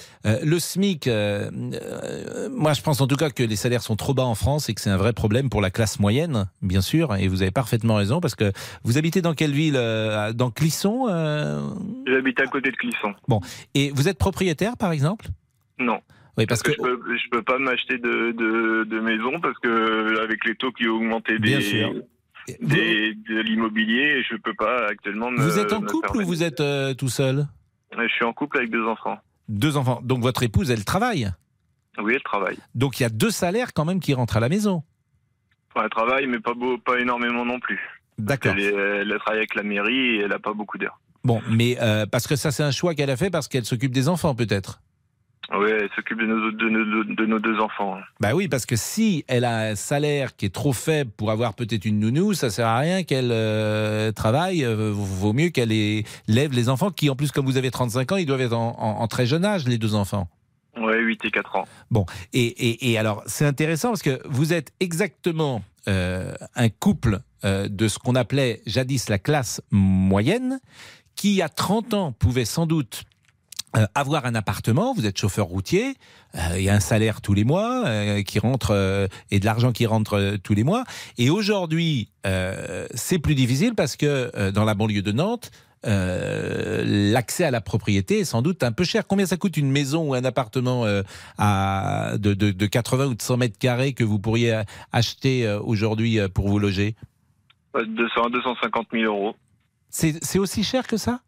Speaker 3: le SMIC, moi je pense en tout cas que les salaires sont trop bas en France et que c'est un vrai problème pour la classe moyenne, bien sûr. Et vous avez parfaitement raison parce que vous habitez dans quelle ville Dans Clisson
Speaker 10: J'habite à côté de Clisson.
Speaker 3: Bon, et vous êtes propriétaire par exemple?
Speaker 10: Non.
Speaker 3: Oui, parce,
Speaker 10: que, je peux, je peux pas m'acheter de, de, de maison parce que avec les taux qui ont augmenté des, des- de l'immobilier, je peux pas actuellement me.
Speaker 3: Vous êtes en couple ou vous êtes euh, tout seul?
Speaker 10: Je suis en couple avec deux enfants.
Speaker 3: Deux enfants. Donc votre épouse, elle travaille?
Speaker 10: Oui, elle travaille.
Speaker 3: Donc il y a deux salaires quand même qui rentrent à la maison.
Speaker 10: Enfin, elle travaille, mais pas, beau, pas énormément non plus.
Speaker 3: D'accord.
Speaker 10: Elle, elle travaille avec la mairie et elle a pas beaucoup d'heures.
Speaker 3: Bon, mais euh, parce que ça, c'est un choix qu'elle a fait parce qu'elle s'occupe des enfants, peut-être.
Speaker 10: Oui, elle s'occupe de nos, de, nos, de nos deux enfants.
Speaker 3: Bah oui, parce que si elle a un salaire qui est trop faible pour avoir peut-être une nounou, ça sert à rien qu'elle euh, travaille. Euh, vaut mieux qu'elle lève les enfants qui, en plus, comme vous avez 35 ans, ils doivent être en, en- en très jeune âge, les deux enfants.
Speaker 10: Ouais, 8 et 4 ans.
Speaker 3: Bon, et, et- et alors, c'est intéressant parce que vous êtes exactement euh, un couple euh, de ce qu'on appelait jadis la classe moyenne, qui, à 30 ans, pouvait sans doute euh, avoir un appartement, vous êtes chauffeur routier, euh, il y a un salaire tous les mois euh, qui rentre euh, et de l'argent qui rentre tous les mois. Et aujourd'hui, c'est plus difficile parce que dans la banlieue de Nantes, l'accès à la propriété est sans doute un peu cher. Combien ça coûte une maison ou un appartement de, de, de 80 ou de 100 mètres carrés que vous pourriez acheter aujourd'hui pour vous loger?
Speaker 10: Ouais, 200 à 250 000 euros.
Speaker 3: C'est aussi cher que ça?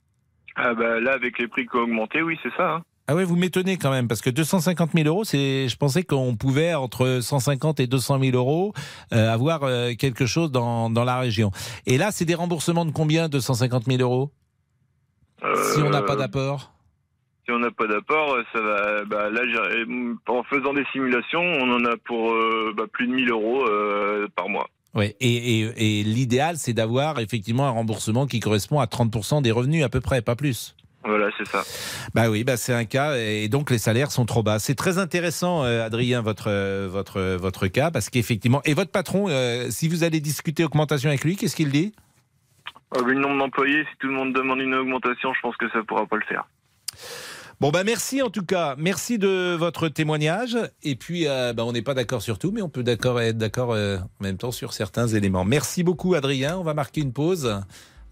Speaker 10: Ah bah, là, avec les prix qui ont augmenté, oui, c'est ça. hein.
Speaker 3: Ah ouais, vous m'étonnez quand même, parce que 250 000 euros, c'est, je pensais qu'on pouvait, entre 150 et 200 000 euros, euh, avoir euh, quelque chose dans, dans la région. Et là, c'est des remboursements de combien, 250 000 euros? Si on n'a pas
Speaker 10: Euh,
Speaker 3: d'apport?
Speaker 10: Si on n'a pas d'apport, ça va. Bah, là, en faisant des simulations, on en a pour euh, bah, plus de 1000 euros euh, par mois.
Speaker 3: Oui, et, et, et l'idéal, c'est d'avoir effectivement un remboursement qui correspond à 30% des revenus à peu près, pas plus.
Speaker 10: Voilà, c'est ça.
Speaker 3: Bah oui, bah c'est un cas et donc les salaires sont trop bas. C'est très intéressant, euh, Adrien, votre euh, votre votre cas parce qu'effectivement et votre patron, euh, si vous allez discuter augmentation avec lui, qu'est-ce qu'il dit?
Speaker 10: Euh, vu le nombre d'employés, si tout le monde demande une augmentation, je pense que ça pourra pas le faire.
Speaker 3: Bon bah merci en tout cas, merci de votre témoignage et puis euh, bah, on n'est pas d'accord sur tout, mais on peut d'accord être d'accord euh, en même temps sur certains éléments. Merci beaucoup Adrien, on va marquer une pause.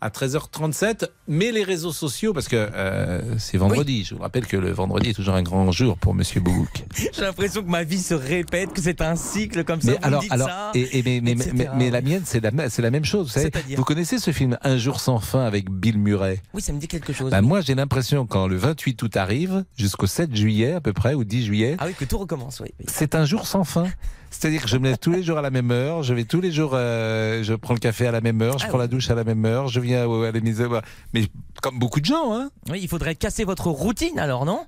Speaker 3: À 13h37, mais les réseaux sociaux, parce que euh, c'est vendredi. Je vous rappelle que le vendredi est toujours un grand jour pour Monsieur Boubouk. <laughs>
Speaker 6: J'ai l'impression que ma vie se répète, que c'est un cycle comme ça.
Speaker 3: Mais
Speaker 6: vous me
Speaker 3: alors,
Speaker 6: dites
Speaker 3: alors,
Speaker 6: ça,
Speaker 3: et, et mais, mais,
Speaker 6: etc.
Speaker 3: mais, mais la mienne, c'est la, même chose. Vous, savez. Vous connaissez ce film Un jour sans fin avec Bill Murray?
Speaker 6: Oui, ça me dit quelque chose.
Speaker 3: bah, Moi, j'ai l'impression, quand le 28 août arrive, jusqu'au 7 juillet à peu près, ou 10 juillet,
Speaker 6: Ah oui, que tout recommence, oui.
Speaker 3: c'est un jour sans fin. <laughs> C'est-à-dire que je me lève tous les jours à la même heure, je vais tous les jours, euh, je prends le café à la même heure, je
Speaker 6: Ah
Speaker 3: prends
Speaker 6: oui.
Speaker 3: la douche à la même heure, je viens à la mise Mais comme beaucoup de gens, hein.
Speaker 6: Oui, il faudrait casser votre routine alors, non?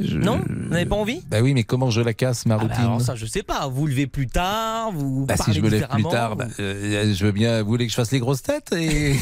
Speaker 3: Je-
Speaker 6: Non? Vous n'avez pas envie?
Speaker 3: Bah oui, mais comment je la casse, ma
Speaker 6: Ah bah
Speaker 3: routine?
Speaker 6: alors ça, je sais pas. Vous levez plus tard, vous
Speaker 3: Bah, si je me lève plus tard, bah, euh, je veux bien. Vous voulez que je fasse les grosses têtes et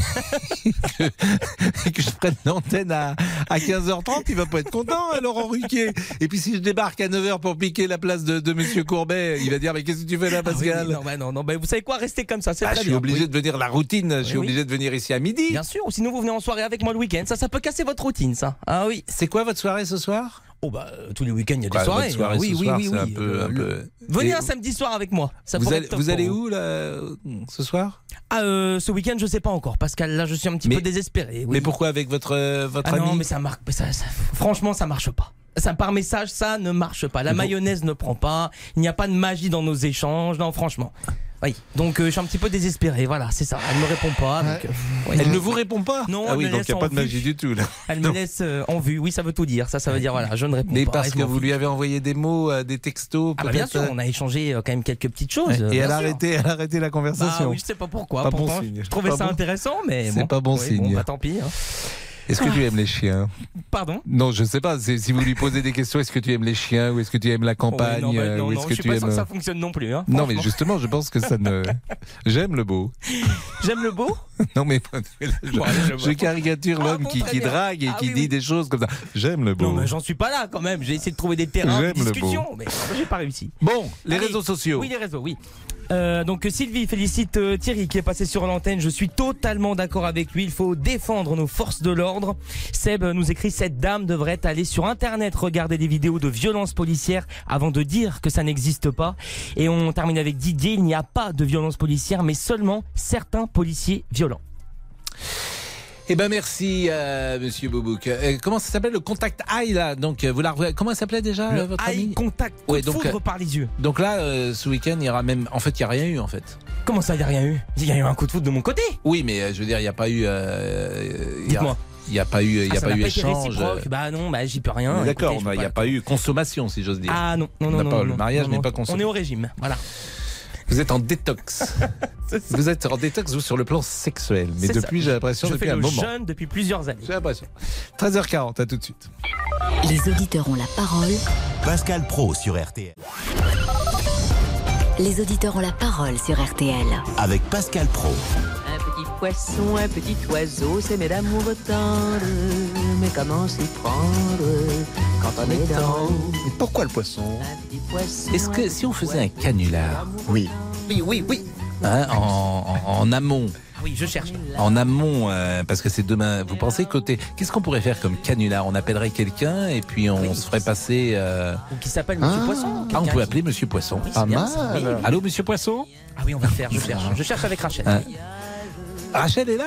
Speaker 3: que, <laughs> que je prenne l'antenne à, à 15h30 Il va pas être content, hein, Laurent Ruquier. Et puis si je débarque à 9h pour piquer la place de, de Monsieur Courbet, il va dire mais qu'est-ce que tu fais là,
Speaker 6: Ah oui,
Speaker 3: Pascal?
Speaker 6: non, bah non, non, bah vous savez quoi? Restez comme ça, c'est
Speaker 3: Ah, Je suis obligé
Speaker 6: Oui.
Speaker 3: de venir la routine. Je suis obligé de venir ici à midi.
Speaker 6: Bien sûr, ou sinon vous venez en soirée avec moi le week-end. Ça, ça peut casser votre routine, ça. Ah oui.
Speaker 3: C'est quoi votre soirée ce soir?
Speaker 6: Oh bah euh, tous les week-ends il y a
Speaker 3: Quoi,
Speaker 6: des soirées.
Speaker 3: soirée
Speaker 6: oui, oui,
Speaker 3: soir,
Speaker 6: oui,
Speaker 3: un
Speaker 6: oui.
Speaker 3: peu-
Speaker 6: Euh,
Speaker 3: un
Speaker 6: le-
Speaker 3: peu-
Speaker 6: Venez
Speaker 3: Et-
Speaker 6: un samedi soir avec moi. Ça
Speaker 3: Vous allez, vous allez où là, ce soir?
Speaker 6: Ah, euh, ce week-end, je sais pas encore, Pascal. Là, je suis un petit
Speaker 3: Mais-
Speaker 6: peu désespéré. oui.
Speaker 3: Mais pourquoi avec votre, euh, votre
Speaker 6: Ah
Speaker 3: ami?
Speaker 6: non, mais ça marque. mais ça- ça- franchement, ça marche pas. Ça, par message, ça ne marche pas. La mayonnaise ne prend pas. Il n'y a pas de magie dans nos échanges. Non, franchement. Oui. Donc, euh, je suis un petit peu désespéré. Voilà, c'est ça. Elle me répond pas. donc, euh.
Speaker 3: Elle ne vous répond pas?
Speaker 6: Non,
Speaker 3: Ah
Speaker 6: elle
Speaker 3: oui,
Speaker 6: me
Speaker 3: donc il n'y a pas de
Speaker 6: vue.
Speaker 3: magie du tout là.
Speaker 6: Elle me laisse euh, en vue. Oui, ça veut tout dire. Ça, ça veut dire voilà, je ne réponds
Speaker 3: Mais
Speaker 6: pas.
Speaker 3: parce
Speaker 6: et je
Speaker 3: que vous lui avez envoyé des mots, euh, des textos,
Speaker 6: Ah bah bien sûr, on a échangé euh, quand même quelques petites choses.
Speaker 3: Et elle a arrêté, elle a arrêté la conversation.
Speaker 6: Bah oui, je sais pas pourquoi.
Speaker 3: Pas bon signe.
Speaker 6: Je trouvais
Speaker 3: Pas
Speaker 6: ça
Speaker 3: bon-
Speaker 6: intéressant, mais
Speaker 3: C'est
Speaker 6: bon.
Speaker 3: pas bon
Speaker 6: Oui,
Speaker 3: signe.
Speaker 6: Bon, bah, tant pis. hein.
Speaker 3: Est-ce que tu aimes les chiens
Speaker 6: Pardon
Speaker 3: Non, je sais pas. Si vous lui posez des questions, est-ce que tu aimes les chiens ou est-ce que tu aimes la campagne
Speaker 6: non, bah,
Speaker 3: euh,
Speaker 6: non,
Speaker 3: ou
Speaker 6: je suis
Speaker 3: tu
Speaker 6: pas
Speaker 3: aimes
Speaker 6: sûr que ça
Speaker 3: euh,
Speaker 6: fonctionne non plus. hein,
Speaker 3: Non, mais justement, je pense que ça ne. <laughs> J'aime le beau.
Speaker 6: J'aime le beau. <laughs>
Speaker 3: Non, mais je, caricature
Speaker 6: Ah,
Speaker 3: l'homme
Speaker 6: bon,
Speaker 3: qui, drague et
Speaker 6: Ah,
Speaker 3: qui
Speaker 6: oui,
Speaker 3: dit
Speaker 6: oui.
Speaker 3: des choses comme ça. J'aime le beau.
Speaker 6: Non, mais j'en suis pas là quand même. J'ai essayé de trouver des terrains de discussion, mais j'ai pas réussi.
Speaker 3: Bon, les
Speaker 6: Allez.
Speaker 3: réseaux sociaux.
Speaker 6: Oui, les réseaux, oui. Euh, donc Sylvie félicite euh, Thierry qui est passé sur l'antenne. Je suis totalement d'accord avec lui. Il faut défendre nos forces de l'ordre. Seb nous écrit cette dame devrait aller sur internet regarder des vidéos de violences policières avant de dire que ça n'existe pas. Et on termine avec Didier. Il n'y a pas de violence policière, mais seulement certains policiers violents.
Speaker 3: Eh ben merci, euh, Monsieur Bobouk. Euh, comment ça s'appelle le contact eye là? Donc euh, vous la revoyez- comment ça s'appelait déjà
Speaker 6: Le
Speaker 3: euh, votre
Speaker 6: eye
Speaker 3: ami
Speaker 6: contact,
Speaker 3: Ouais, donc,
Speaker 6: foudre
Speaker 3: euh,
Speaker 6: par les yeux.
Speaker 3: Donc là, euh, ce week-end, il y aura même. En fait, il y a rien eu en fait.
Speaker 6: Comment ça, il n'y a rien eu? Il y a eu un coup de foudre de mon côté.
Speaker 3: Oui, mais euh, je veux dire, il n'y a pas eu. euh, y
Speaker 6: Dites-moi.
Speaker 3: Il n'y a pas eu, il y
Speaker 6: Ah,
Speaker 3: a pas eu échange.
Speaker 6: Bah non, bah j'y peux rien.
Speaker 3: D'accord, bah, il n'y a pas eu consommation, si j'ose dire.
Speaker 6: Ah non, non,
Speaker 3: On
Speaker 6: non, non,
Speaker 3: pas-
Speaker 6: non,
Speaker 3: le mariage n'est pas consommé.
Speaker 6: On est au régime, voilà.
Speaker 3: Vous êtes en détox. <laughs> vous êtes en détox vous, sur le plan sexuel. Mais depuis, j'ai l'impression,
Speaker 6: Je
Speaker 3: depuis
Speaker 6: fais
Speaker 3: un
Speaker 6: le
Speaker 3: moment.
Speaker 6: jeune depuis plusieurs années.
Speaker 3: J'ai l'impression. 13h40, à tout de suite.
Speaker 2: Les auditeurs ont la parole.
Speaker 1: Pascal Pro sur RTL.
Speaker 2: Les auditeurs ont la parole sur RTL.
Speaker 1: Avec Pascal Pro.
Speaker 12: Un petit poisson, un petit oiseau, c'est mes d'amour tendre. Mais comment s'y prendre quand on est dans
Speaker 5: Mais pourquoi le poisson.
Speaker 3: Est-ce que si on faisait un canular
Speaker 5: Oui.
Speaker 6: Oui, oui, oui.
Speaker 3: hein, en, en- en amont
Speaker 6: Ah oui, je cherche.
Speaker 3: en amont, euh, parce que c'est demain. Vous pensez côté. Qu'est-ce qu'on pourrait faire comme canular? On appellerait quelqu'un et puis on
Speaker 6: Oui.
Speaker 3: se ferait passer. euh,
Speaker 6: Ou qui s'appelle Monsieur
Speaker 5: Ah.
Speaker 6: Poisson.
Speaker 3: Ah, on peut
Speaker 6: qui-
Speaker 3: appeler Monsieur Poisson.
Speaker 6: Oui. Oui.
Speaker 5: mal.
Speaker 3: Allô, Monsieur Poisson?
Speaker 6: Ah oui, on va le faire, je cherche. Je cherche avec Rachel.
Speaker 3: Hein Rachel est là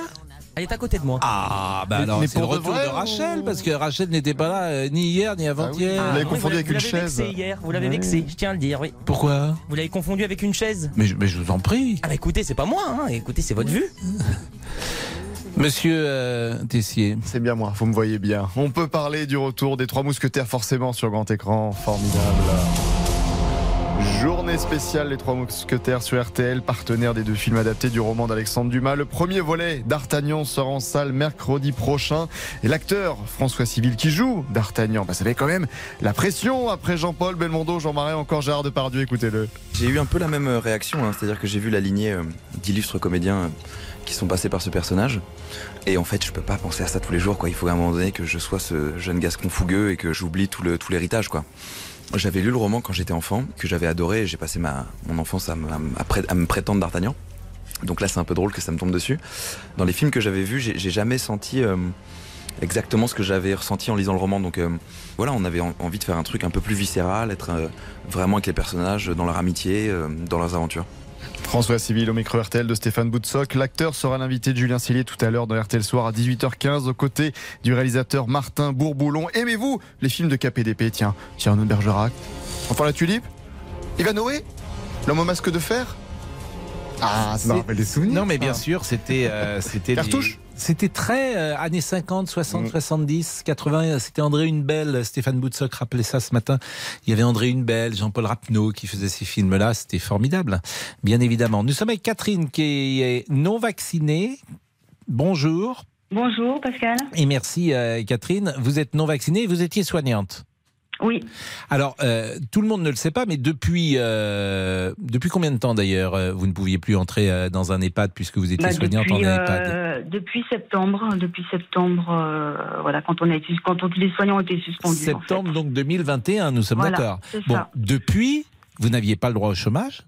Speaker 6: Elle est à côté de moi.
Speaker 3: Ah, bah
Speaker 5: Mais-
Speaker 3: alors
Speaker 5: mais
Speaker 3: c'est le
Speaker 5: de
Speaker 3: retour
Speaker 5: vrai,
Speaker 3: de Rachel,
Speaker 5: ou-
Speaker 3: parce que Rachel n'était pas là euh, ni hier ni avant-hier.
Speaker 5: Ah oui. Vous l'avez
Speaker 6: oui,
Speaker 5: confondu avec
Speaker 6: vous
Speaker 5: une
Speaker 6: l'avez
Speaker 5: chaise.
Speaker 6: vexé hier, vous l'avez
Speaker 5: Ouais.
Speaker 6: vexé, je tiens à le dire, oui.
Speaker 3: Pourquoi
Speaker 6: Vous l'avez confondu avec une chaise
Speaker 3: mais je, mais je vous en prie.
Speaker 6: Ah bah écoutez, c'est pas moi, hein. écoutez, c'est votre vue.
Speaker 3: Monsieur euh, Tessier.
Speaker 5: C'est bien moi, vous me voyez bien. On peut parler du retour des Trois Mousquetaires forcément sur grand écran. Formidable. Journée spéciale Les Trois Mousquetaires sur RTL, partenaire des deux films adaptés du roman d'Alexandre Dumas. Le premier volet d'Artagnan sort en salle mercredi prochain. Et l'acteur François Civil qui joue d'Artagnan, bah, ça fait quand même la pression après Jean-Paul Belmondo, Jean Marais, encore Gérard Depardieu, écoutez-le.
Speaker 13: J'ai eu un peu la même euh, réaction, hein, c'est-à-dire que j'ai vu la lignée euh, d'illustres comédiens euh, qui sont passés par ce personnage. Et en fait, je peux pas penser à ça tous les jours. Il faut à un moment donné que je sois ce jeune gascon fougueux et que j'oublie tout l'héritage. J'avais lu le roman quand j'étais enfant, que j'avais adoré. J'ai passé mon enfance à, me- prétendre d'Artagnan. Donc là, c'est un peu drôle que ça me tombe dessus. Dans les films que j'avais vus, j'ai jamais senti euh, exactement ce que j'avais ressenti en lisant le roman. Donc euh, voilà, on avait en- envie de faire un truc un peu plus viscéral, être euh, vraiment avec les personnages dans leur amitié, dans leurs aventures.
Speaker 5: François Civil au micro RTL de Stéphane Boutsock. L'acteur sera l'invité de Julien Cellier tout à l'heure dans RTL Soir à 18h15 aux côtés du réalisateur Martin Bourboulon. Aimez-vous les films de KPDP Tiens, Cyrano de Bergerac. Enfin la tulipe? Ivanhoé L'homme au masque de fer? Ah, ça me rappelle des souvenirs.
Speaker 3: Non, mais bien sûr, c'était. euh, c'était
Speaker 5: Cartouche?
Speaker 3: C'était très euh, années 50, 60, 70, 80. C'était André Hunebelle, Stéphane Boutsock rappelait ça ce matin. Il y avait André Hunebelle, Jean-Paul Rapneau qui faisait ces films-là. C'était formidable, bien évidemment. Nous sommes avec Catherine qui est non vaccinée. Bonjour
Speaker 14: Bonjour Pascal.
Speaker 3: et merci euh, Catherine. Vous êtes non vaccinée et vous étiez soignante.
Speaker 14: Oui.
Speaker 3: Alors, euh, tout le monde ne le sait pas, mais depuis, euh, depuis combien de temps d'ailleurs euh, vous ne pouviez plus entrer dans un EHPAD puisque vous étiez
Speaker 14: Bah,
Speaker 3: soignante
Speaker 14: depuis,
Speaker 3: en EHPAD?
Speaker 14: euh, depuis septembre, depuis septembre, voilà, quand on a été, quand on- les soignants ont été suspendus. en fait.
Speaker 3: Septembre donc 2021, nous sommes
Speaker 14: Voilà,
Speaker 3: d'accord. Bon, depuis, vous n'aviez pas le droit au chômage?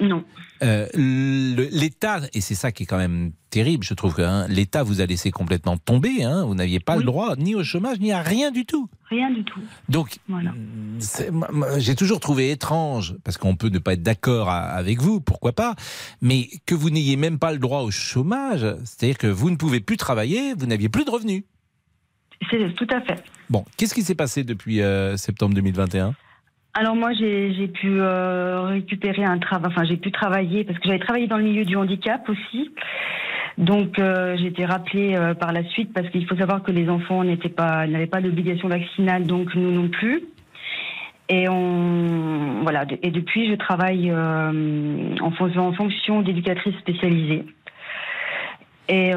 Speaker 14: Non.
Speaker 3: Euh, L'État, et c'est ça qui est quand même terrible, je trouve que hein, l'État vous a laissé complètement tomber. hein, vous n'aviez pas le droit ni au chômage ni à rien du tout.
Speaker 14: Rien du tout.
Speaker 3: Donc,
Speaker 14: Voilà.
Speaker 3: moi, j'ai toujours trouvé étrange, parce qu'on peut ne pas être d'accord avec vous, pourquoi pas, mais que vous n'ayez même pas le droit au chômage, c'est-à-dire que vous ne pouvez plus travailler, vous n'aviez plus de revenus.
Speaker 14: C'est tout à fait.
Speaker 3: Bon, qu'est-ce qui s'est passé depuis euh, septembre 2021
Speaker 14: Alors moi, j'ai j'ai pu euh, récupérer un travail, enfin j'ai pu travailler parce que j'avais travaillé dans le milieu du handicap aussi. Donc euh, j'ai été rappelée euh, par la suite parce qu'il faut savoir que les enfants n'étaient pas, n'avaient pas d'obligation vaccinale, donc nous non plus. Et on voilà. Et depuis, je travaille en fonction d'éducatrice spécialisée. Et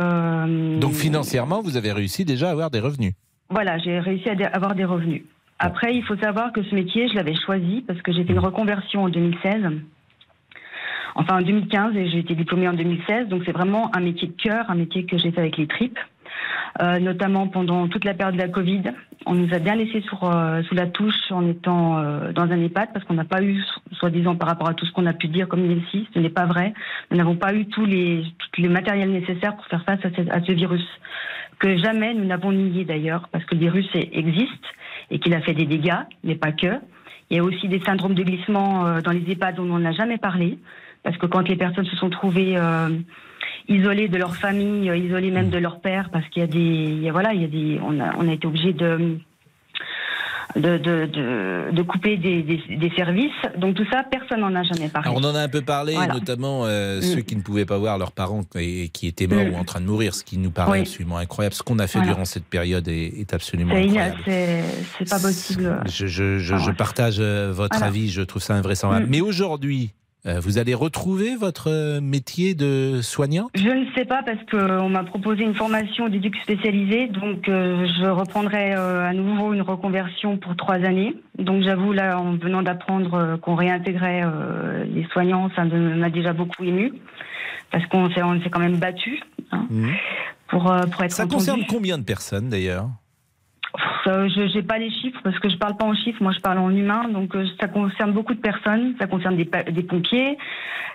Speaker 3: Donc financièrement, vous avez réussi déjà à avoir des revenus?
Speaker 14: voilà, j'ai réussi à avoir des revenus. Après, il faut savoir que ce métier, je l'avais choisi parce que j'ai fait une reconversion en 2016. Enfin, en 2015, et j'ai été diplômée en 2016. Donc, c'est vraiment un métier de cœur, un métier que j'ai fait avec les tripes. Euh, notamment pendant toute la période de la Covid. On nous a bien laissé sur, euh, sous la touche en étant euh, dans un EHPAD parce qu'on n'a pas eu, soi-disant par rapport à tout ce qu'on a pu dire comme ici, ce n'est pas vrai. Nous n'avons pas eu tous les, tout le matériel nécessaire pour faire face à ce, à ce virus que jamais nous n'avons nié d'ailleurs parce que le virus existe et qu'il a fait des dégâts, mais pas que. Il y a aussi des syndromes de glissement euh, dans les EHPAD dont on n'a jamais parlé parce que quand les personnes se sont trouvées euh, isolées de leur famille, euh, isolées même de leur père, parce qu'il y a des, il y a- voilà, il y a des, on a, on a été obligé de de, de, de, de couper des, des, des services. Donc tout ça, personne n'en a jamais parlé.
Speaker 3: Alors, on en a un peu parlé,
Speaker 14: Voilà.
Speaker 3: notamment euh,
Speaker 14: Mm.
Speaker 3: ceux qui ne pouvaient pas voir leurs parents et qui étaient morts
Speaker 14: Mm.
Speaker 3: ou en train de mourir, ce qui nous paraît
Speaker 14: Oui.
Speaker 3: absolument incroyable. Ce qu'on a fait
Speaker 14: Voilà.
Speaker 3: durant cette période est, est absolument incroyable.
Speaker 14: c'est pas possible.
Speaker 3: Je, je, je, partage euh, votre
Speaker 14: Voilà.
Speaker 3: avis, je trouve ça invraisemblable.
Speaker 14: Mm.
Speaker 3: Mais aujourd'hui, vous allez retrouver votre euh, métier de soignant?
Speaker 14: Je ne sais pas parce qu'on m'a proposé une formation d'éduc spécialisée, donc euh, je reprendrai euh, à nouveau une reconversion pour trois années. Donc j'avoue là, en venant d'apprendre euh, qu'on réintégrait euh, les soignants, ça m'a déjà beaucoup ému parce qu'on s'est quand même battu hein, pour euh, pour être
Speaker 3: Ça
Speaker 14: entendu.
Speaker 3: concerne combien de personnes d'ailleurs?
Speaker 14: Euh, je n'ai pas les chiffres parce que je parle pas en chiffres, moi je parle en humain, donc euh, ça concerne beaucoup de personnes, ça concerne des, pompiers,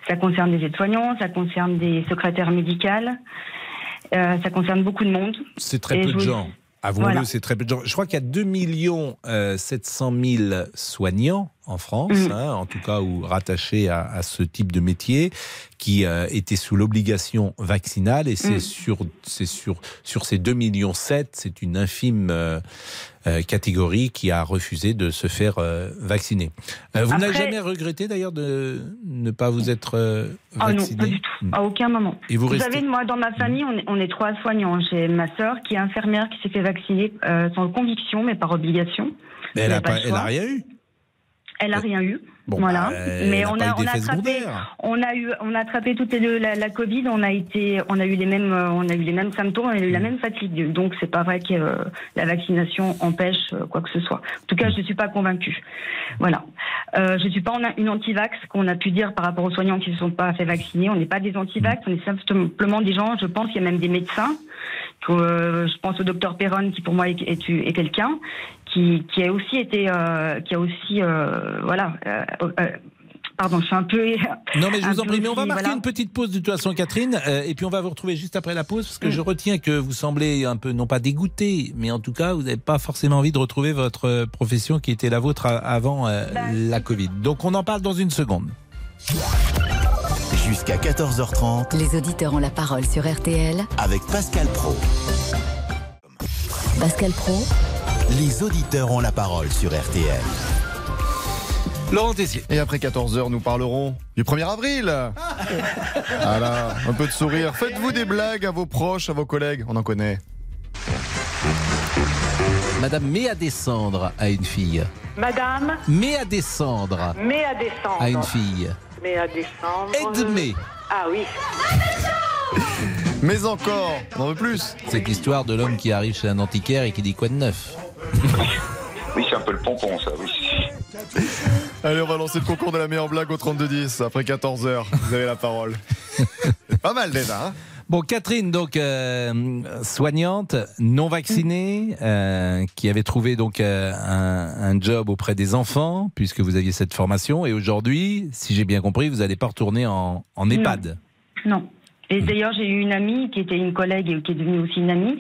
Speaker 14: ça concerne des aides-soignants, ça concerne des secrétaires médicales, euh, ça concerne beaucoup de monde.
Speaker 3: C'est très
Speaker 14: Et
Speaker 3: peu de gens. Avouons-le,
Speaker 14: Voilà.
Speaker 3: c'est très peu de gens. Je crois qu'il y a 2 millions euh, 700 000 soignants en France,
Speaker 14: Mm.
Speaker 3: hein, en tout cas, ou rattachés à, à ce type de métier, qui euh, étaient sous l'obligation vaccinale. Et c'est
Speaker 14: Mm.
Speaker 3: sur, sur, sur ces 2 millions 7, c'est une infime euh, catégorie qui a refusé de se faire euh, vacciner. Euh, vous n'avez jamais regretté d'ailleurs de ne pas vous être euh,
Speaker 14: Ah non,
Speaker 3: vacciné
Speaker 14: pas du tout,
Speaker 3: Mm.
Speaker 14: à aucun moment.
Speaker 3: Et vous restez-
Speaker 14: savez, moi, dans ma famille, on est, on est trois soignants. J'ai ma sœur qui est infirmière, qui s'est fait vacciner euh, sans conviction, mais par obligation.
Speaker 3: Mais elle
Speaker 14: Vous
Speaker 3: a,
Speaker 14: avez pas
Speaker 3: pas,
Speaker 14: le
Speaker 3: elle a
Speaker 14: choix.
Speaker 3: rien eu.
Speaker 14: Elle a rien eu.
Speaker 3: Bon,
Speaker 14: voilà.
Speaker 3: bah,
Speaker 14: mais on a, on a attrapé, on a eu, on a attrapé toutes les deux la, la Covid. On a été, on a eu les mêmes, euh, on a eu les mêmes symptômes, on a eu la même fatigue. Donc c'est pas vrai que euh, la vaccination empêche euh, quoi que ce soit. En tout cas, je ne suis pas convaincue. Voilà. Euh, je suis pas une anti-vax qu'on a pu dire par rapport aux soignants qui ne se sont pas fait vacciner. On n'est pas des anti-vax, on est simplement des gens. Je pense qu'il y a même des médecins. Euh, je pense au docteur Perron qui pour moi est, est- est quelqu'un qui, qui a aussi été, euh, qui a aussi, euh, voilà. euh, Pardon, je suis un peu. <laughs>
Speaker 3: Non, mais je vous en prie, mais on va marquer
Speaker 14: voilà.
Speaker 3: une petite pause de toute façon, Catherine, et puis on va vous retrouver juste après la pause, parce que
Speaker 14: Mm.
Speaker 3: je retiens que vous semblez un peu, non pas dégoûté, mais en tout cas, vous n'avez pas forcément envie de retrouver votre profession qui était la vôtre avant
Speaker 14: Bah,
Speaker 3: la Covid. Donc on en parle dans une seconde.
Speaker 1: Jusqu'à 14h30
Speaker 2: Les auditeurs ont la parole sur RTL.
Speaker 1: avec Pascal Pro.
Speaker 2: Pascal Pro,
Speaker 1: Les auditeurs ont la parole sur RTL.
Speaker 3: Laurent Tessier.
Speaker 5: Et après 14h, nous parlerons du 1er avril. <laughs> Voilà, un peu de sourire. Faites-vous des blagues à vos proches, à vos collègues. On en connaît.
Speaker 3: Madame met à descendre à une fille.
Speaker 15: Madame,
Speaker 3: Met à descendre
Speaker 15: mais à descendre.
Speaker 3: à une fille.
Speaker 15: À descendre.
Speaker 3: Edmé.
Speaker 15: Ah oui.
Speaker 5: Mais encore, on en veut plus.
Speaker 3: C'est l'histoire de l'homme qui arrive chez un antiquaire et qui dit quoi de neuf <laughs>
Speaker 16: Oui, c'est un peu le pompon, ça, oui.
Speaker 5: Allez, on va lancer le concours de la meilleure blague au 32-10. Après 14h, vous avez la parole. <laughs> Pas mal déjà. Hein
Speaker 3: Bon, Catherine, donc euh, soignante, non vaccinée, euh, qui avait trouvé donc euh, un, un job auprès des enfants, puisque vous aviez cette formation, et aujourd'hui, si j'ai bien compris, vous n'allez pas retourner en, en EHPAD.
Speaker 14: Non. Et d'ailleurs, j'ai eu une amie qui était une collègue et qui est devenue aussi une amie,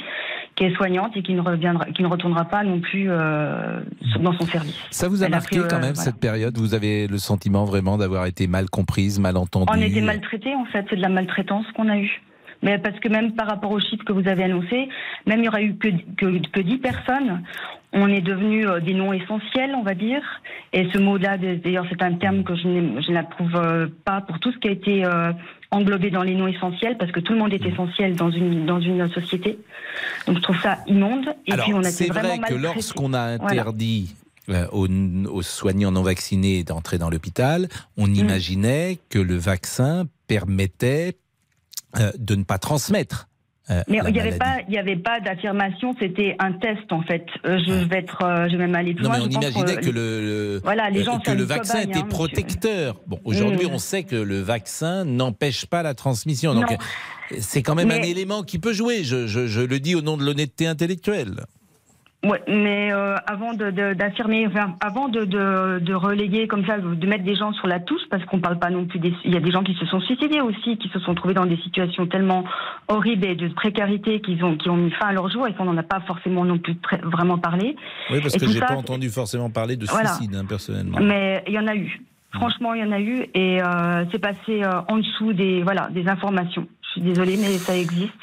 Speaker 14: qui est soignante et qui ne reviendra, qui ne retournera pas non plus euh, sur- dans son service.
Speaker 3: Ça vous a
Speaker 14: Elle a
Speaker 3: marqué
Speaker 14: pris,
Speaker 3: quand même cette période? Vous avez le sentiment vraiment d'avoir été mal comprise, mal entendue
Speaker 14: On était maltraités en fait, c'est de la maltraitance qu'on a eue. Mais parce que même par rapport aux chiffres que vous avez annoncés, même il y aura eu que, que, que 10 personnes, on est devenu euh, des noms essentiels, on va dire. Et ce mot-là, d'ailleurs, c'est un terme que je n'approuve euh, pas pour tout ce qui a été euh, englobé dans les noms essentiels, parce que tout le monde est essentiel dans une, dans une société. Donc je trouve ça immonde. Et
Speaker 3: Alors,
Speaker 14: puis on a été
Speaker 3: c'est vrai que lorsqu'on a interdit aux, aux soignants non vaccinés d'entrer dans l'hôpital, on imaginait que le vaccin permettait de ne pas transmettre. euh,
Speaker 14: Mais il n'y avait pas, il y avait pas d'affirmation, c'était un test en fait. Euh, je vais être, euh, je vais même aller plus
Speaker 3: Non,
Speaker 14: loin.
Speaker 3: mais on imaginait
Speaker 14: que-
Speaker 3: que le,
Speaker 14: Voilà, les
Speaker 3: euh,
Speaker 14: gens
Speaker 3: que le vaccin était
Speaker 14: hein, monsieur.
Speaker 3: protecteur. Bon, aujourd'hui,
Speaker 14: Mm.
Speaker 3: on sait que le vaccin n'empêche pas la transmission. Donc, euh, c'est quand même un élément qui peut jouer. Je, je- je le dis au nom de l'honnêteté intellectuelle.
Speaker 14: Ouais, mais euh, avant de- de- d'affirmer, enfin, avant de, de, de reléguer comme ça, de mettre des gens sur la touche, parce qu'on parle pas non plus des, il y a des gens qui se sont suicidés aussi, qui se sont trouvés dans des situations tellement horribles et de précarité qu'ils ont, qui ont mis fin à leur jour et qu'on n'en a pas forcément non plus très- vraiment parlé.
Speaker 3: Oui, parce
Speaker 14: Et
Speaker 3: que j'ai pas entendu forcément parler de
Speaker 14: Voilà.
Speaker 3: suicide, hein, personnellement.
Speaker 14: Mais il y en a eu. Franchement, il y en a eu et euh, c'est passé euh, en dessous des voilà des informations. Suis désolée, mais ça existe.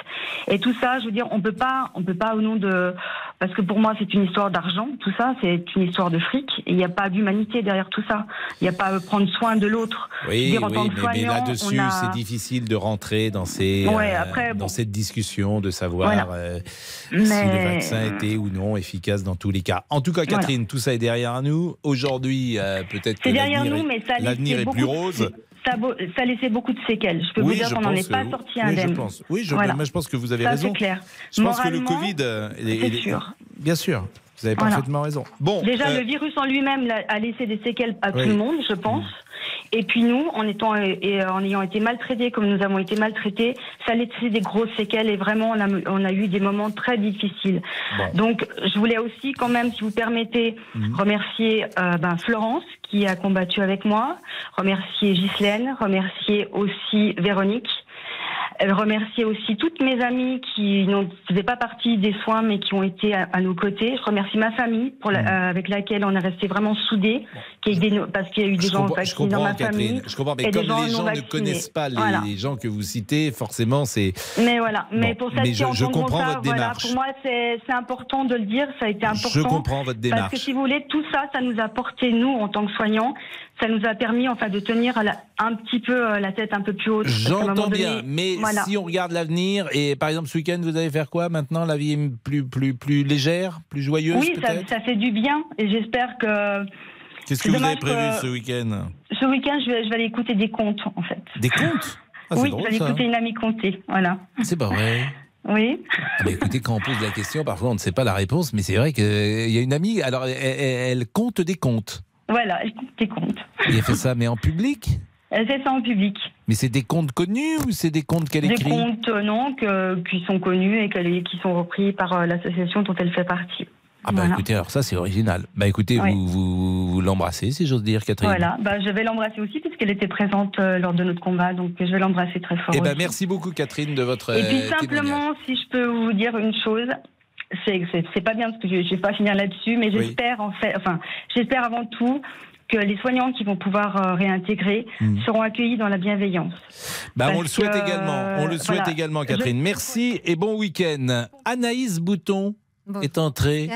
Speaker 14: Et tout ça, je veux dire, on peut pas, on peut pas au nom de, parce que pour moi c'est une histoire d'argent. Tout ça, c'est une histoire de fric. Et il n'y a pas d'humanité derrière tout ça. Il n'y a pas à prendre soin de l'autre.
Speaker 3: Oui,
Speaker 14: dire,
Speaker 3: oui, mais, mais là-dessus,
Speaker 14: a-
Speaker 3: c'est difficile de rentrer dans, ces,
Speaker 14: Ouais,
Speaker 3: euh, dans cette discussion, de savoir
Speaker 14: Voilà.
Speaker 3: euh, si le vaccin était ou non efficace dans tous les cas. En tout cas,
Speaker 14: Voilà.
Speaker 3: Catherine, tout ça est derrière nous. Aujourd'hui, euh, peut-être que l'avenir
Speaker 14: nous,
Speaker 3: est-
Speaker 14: mais ça
Speaker 3: est
Speaker 14: beaucoup
Speaker 3: plus rose.
Speaker 14: Ça, ça a laissé beaucoup de séquelles. Je peux
Speaker 3: oui,
Speaker 14: vous dire qu'on n'en est pas sorti
Speaker 3: oui,
Speaker 14: indemne.
Speaker 3: je pense. Oui, je,
Speaker 14: Voilà.
Speaker 3: je pense que vous avez
Speaker 14: Ça,
Speaker 3: raison.
Speaker 14: c'est clair.
Speaker 3: Je pense que le Covid, euh, est- est-
Speaker 14: sûr.
Speaker 3: bien sûr, vous avez
Speaker 14: Voilà.
Speaker 3: parfaitement raison. Bon,
Speaker 14: Déjà,
Speaker 3: euh,
Speaker 14: le virus en lui-même a laissé des séquelles à
Speaker 3: Oui.
Speaker 14: tout le monde, je pense. Et puis nous, en étant et, en ayant été maltraités comme nous avons été maltraités, ça a laissé des grosses séquelles et vraiment on a, on a eu des moments très difficiles. Donc, je voulais aussi quand même, si vous permettez,
Speaker 3: Mhm.
Speaker 14: remercier euh, ben, Florence qui a combattu avec moi, remercier Ghislaine, remercier aussi Véronique. Euh, Remercier aussi toutes mes amies qui ne faisaient pas partie des soins mais qui ont été à, à nos côtés. Je remercie ma famille pour la- euh, avec laquelle on est resté vraiment soudés, qui des- parce qu'il y a eu des
Speaker 3: je
Speaker 14: gens vaccinés dans ma
Speaker 3: Catherine.
Speaker 14: famille.
Speaker 3: Je comprends, mais comme les gens ne connaissent pas les,
Speaker 14: Voilà.
Speaker 3: les gens que vous citez, forcément, c'est.
Speaker 14: Mais voilà, mais
Speaker 3: Bon,
Speaker 14: pour ça
Speaker 3: je- je comprends
Speaker 14: ça,
Speaker 3: votre
Speaker 14: voilà,
Speaker 3: démarche.
Speaker 14: pour moi c'est important de le dire, ça a été important.
Speaker 3: Je comprends votre
Speaker 14: Parce
Speaker 3: démarche.
Speaker 14: que si vous voulez, tout ça, ça nous a porté nous en tant que soignants, ça nous a permis enfin de tenir la- un petit peu euh, la tête un peu plus haute.
Speaker 3: J'entends
Speaker 14: donné,
Speaker 3: bien, mais
Speaker 14: voilà.
Speaker 3: si on regarde l'avenir, et par exemple ce week-end, vous allez faire quoi maintenant? La vie est plus, plus, plus légère, plus joyeuse
Speaker 14: Oui, ça, fait du bien et j'espère que
Speaker 3: Qu'est-ce que vous avez prévu
Speaker 14: que-
Speaker 3: ce week-end?
Speaker 14: ce week-end je vais, je vais aller écouter des contes en fait.
Speaker 3: Des contes? <laughs> Ah,
Speaker 14: oui,
Speaker 3: drôle,
Speaker 14: je vais aller écouter une amie compter, voilà.
Speaker 3: C'est pas vrai.
Speaker 14: Oui.
Speaker 3: Ah, mais écoutez, quand on pose la question, parfois on ne sait pas la réponse, mais c'est vrai qu'il y a une amie, alors elle, elle- elle compte des comptes.
Speaker 14: Voilà, elle compte des comptes.
Speaker 3: Et elle fait ça, mais en public
Speaker 14: Elle fait ça en public.
Speaker 3: Mais c'est des comptes connus ou c'est des comptes qu'elle
Speaker 14: Des
Speaker 3: écrit
Speaker 14: comptes, euh, non, que, qui sont connus et qui sont repris par euh, l'association dont elle fait partie.
Speaker 3: Ah bah
Speaker 14: Voilà.
Speaker 3: écoutez, alors ça c'est original. Bah écoutez,
Speaker 14: Oui.
Speaker 3: vous, vous, vous l'embrassez, si j'ose dire, Catherine.
Speaker 14: Voilà, bah, je vais l'embrasser aussi puisqu'elle était présente euh, lors de notre combat, donc je vais l'embrasser très fort.
Speaker 3: Eh ben
Speaker 14: aussi.
Speaker 3: merci beaucoup Catherine de votre
Speaker 14: Et puis simplement, si je peux vous dire une chose, c'est pas bien parce que je, je vais pas finir là-dessus, mais
Speaker 3: Oui.
Speaker 14: j'espère en fait, enfin, j'espère avant tout que les soignants qui vont pouvoir euh, réintégrer
Speaker 3: Hmm.
Speaker 14: seront accueillis dans la bienveillance.
Speaker 3: Bah, on le souhaite
Speaker 14: que,
Speaker 3: également. On le souhaite
Speaker 14: voilà.
Speaker 3: également, Catherine. Merci et bon week-end. Anaïs Bouton est entrée.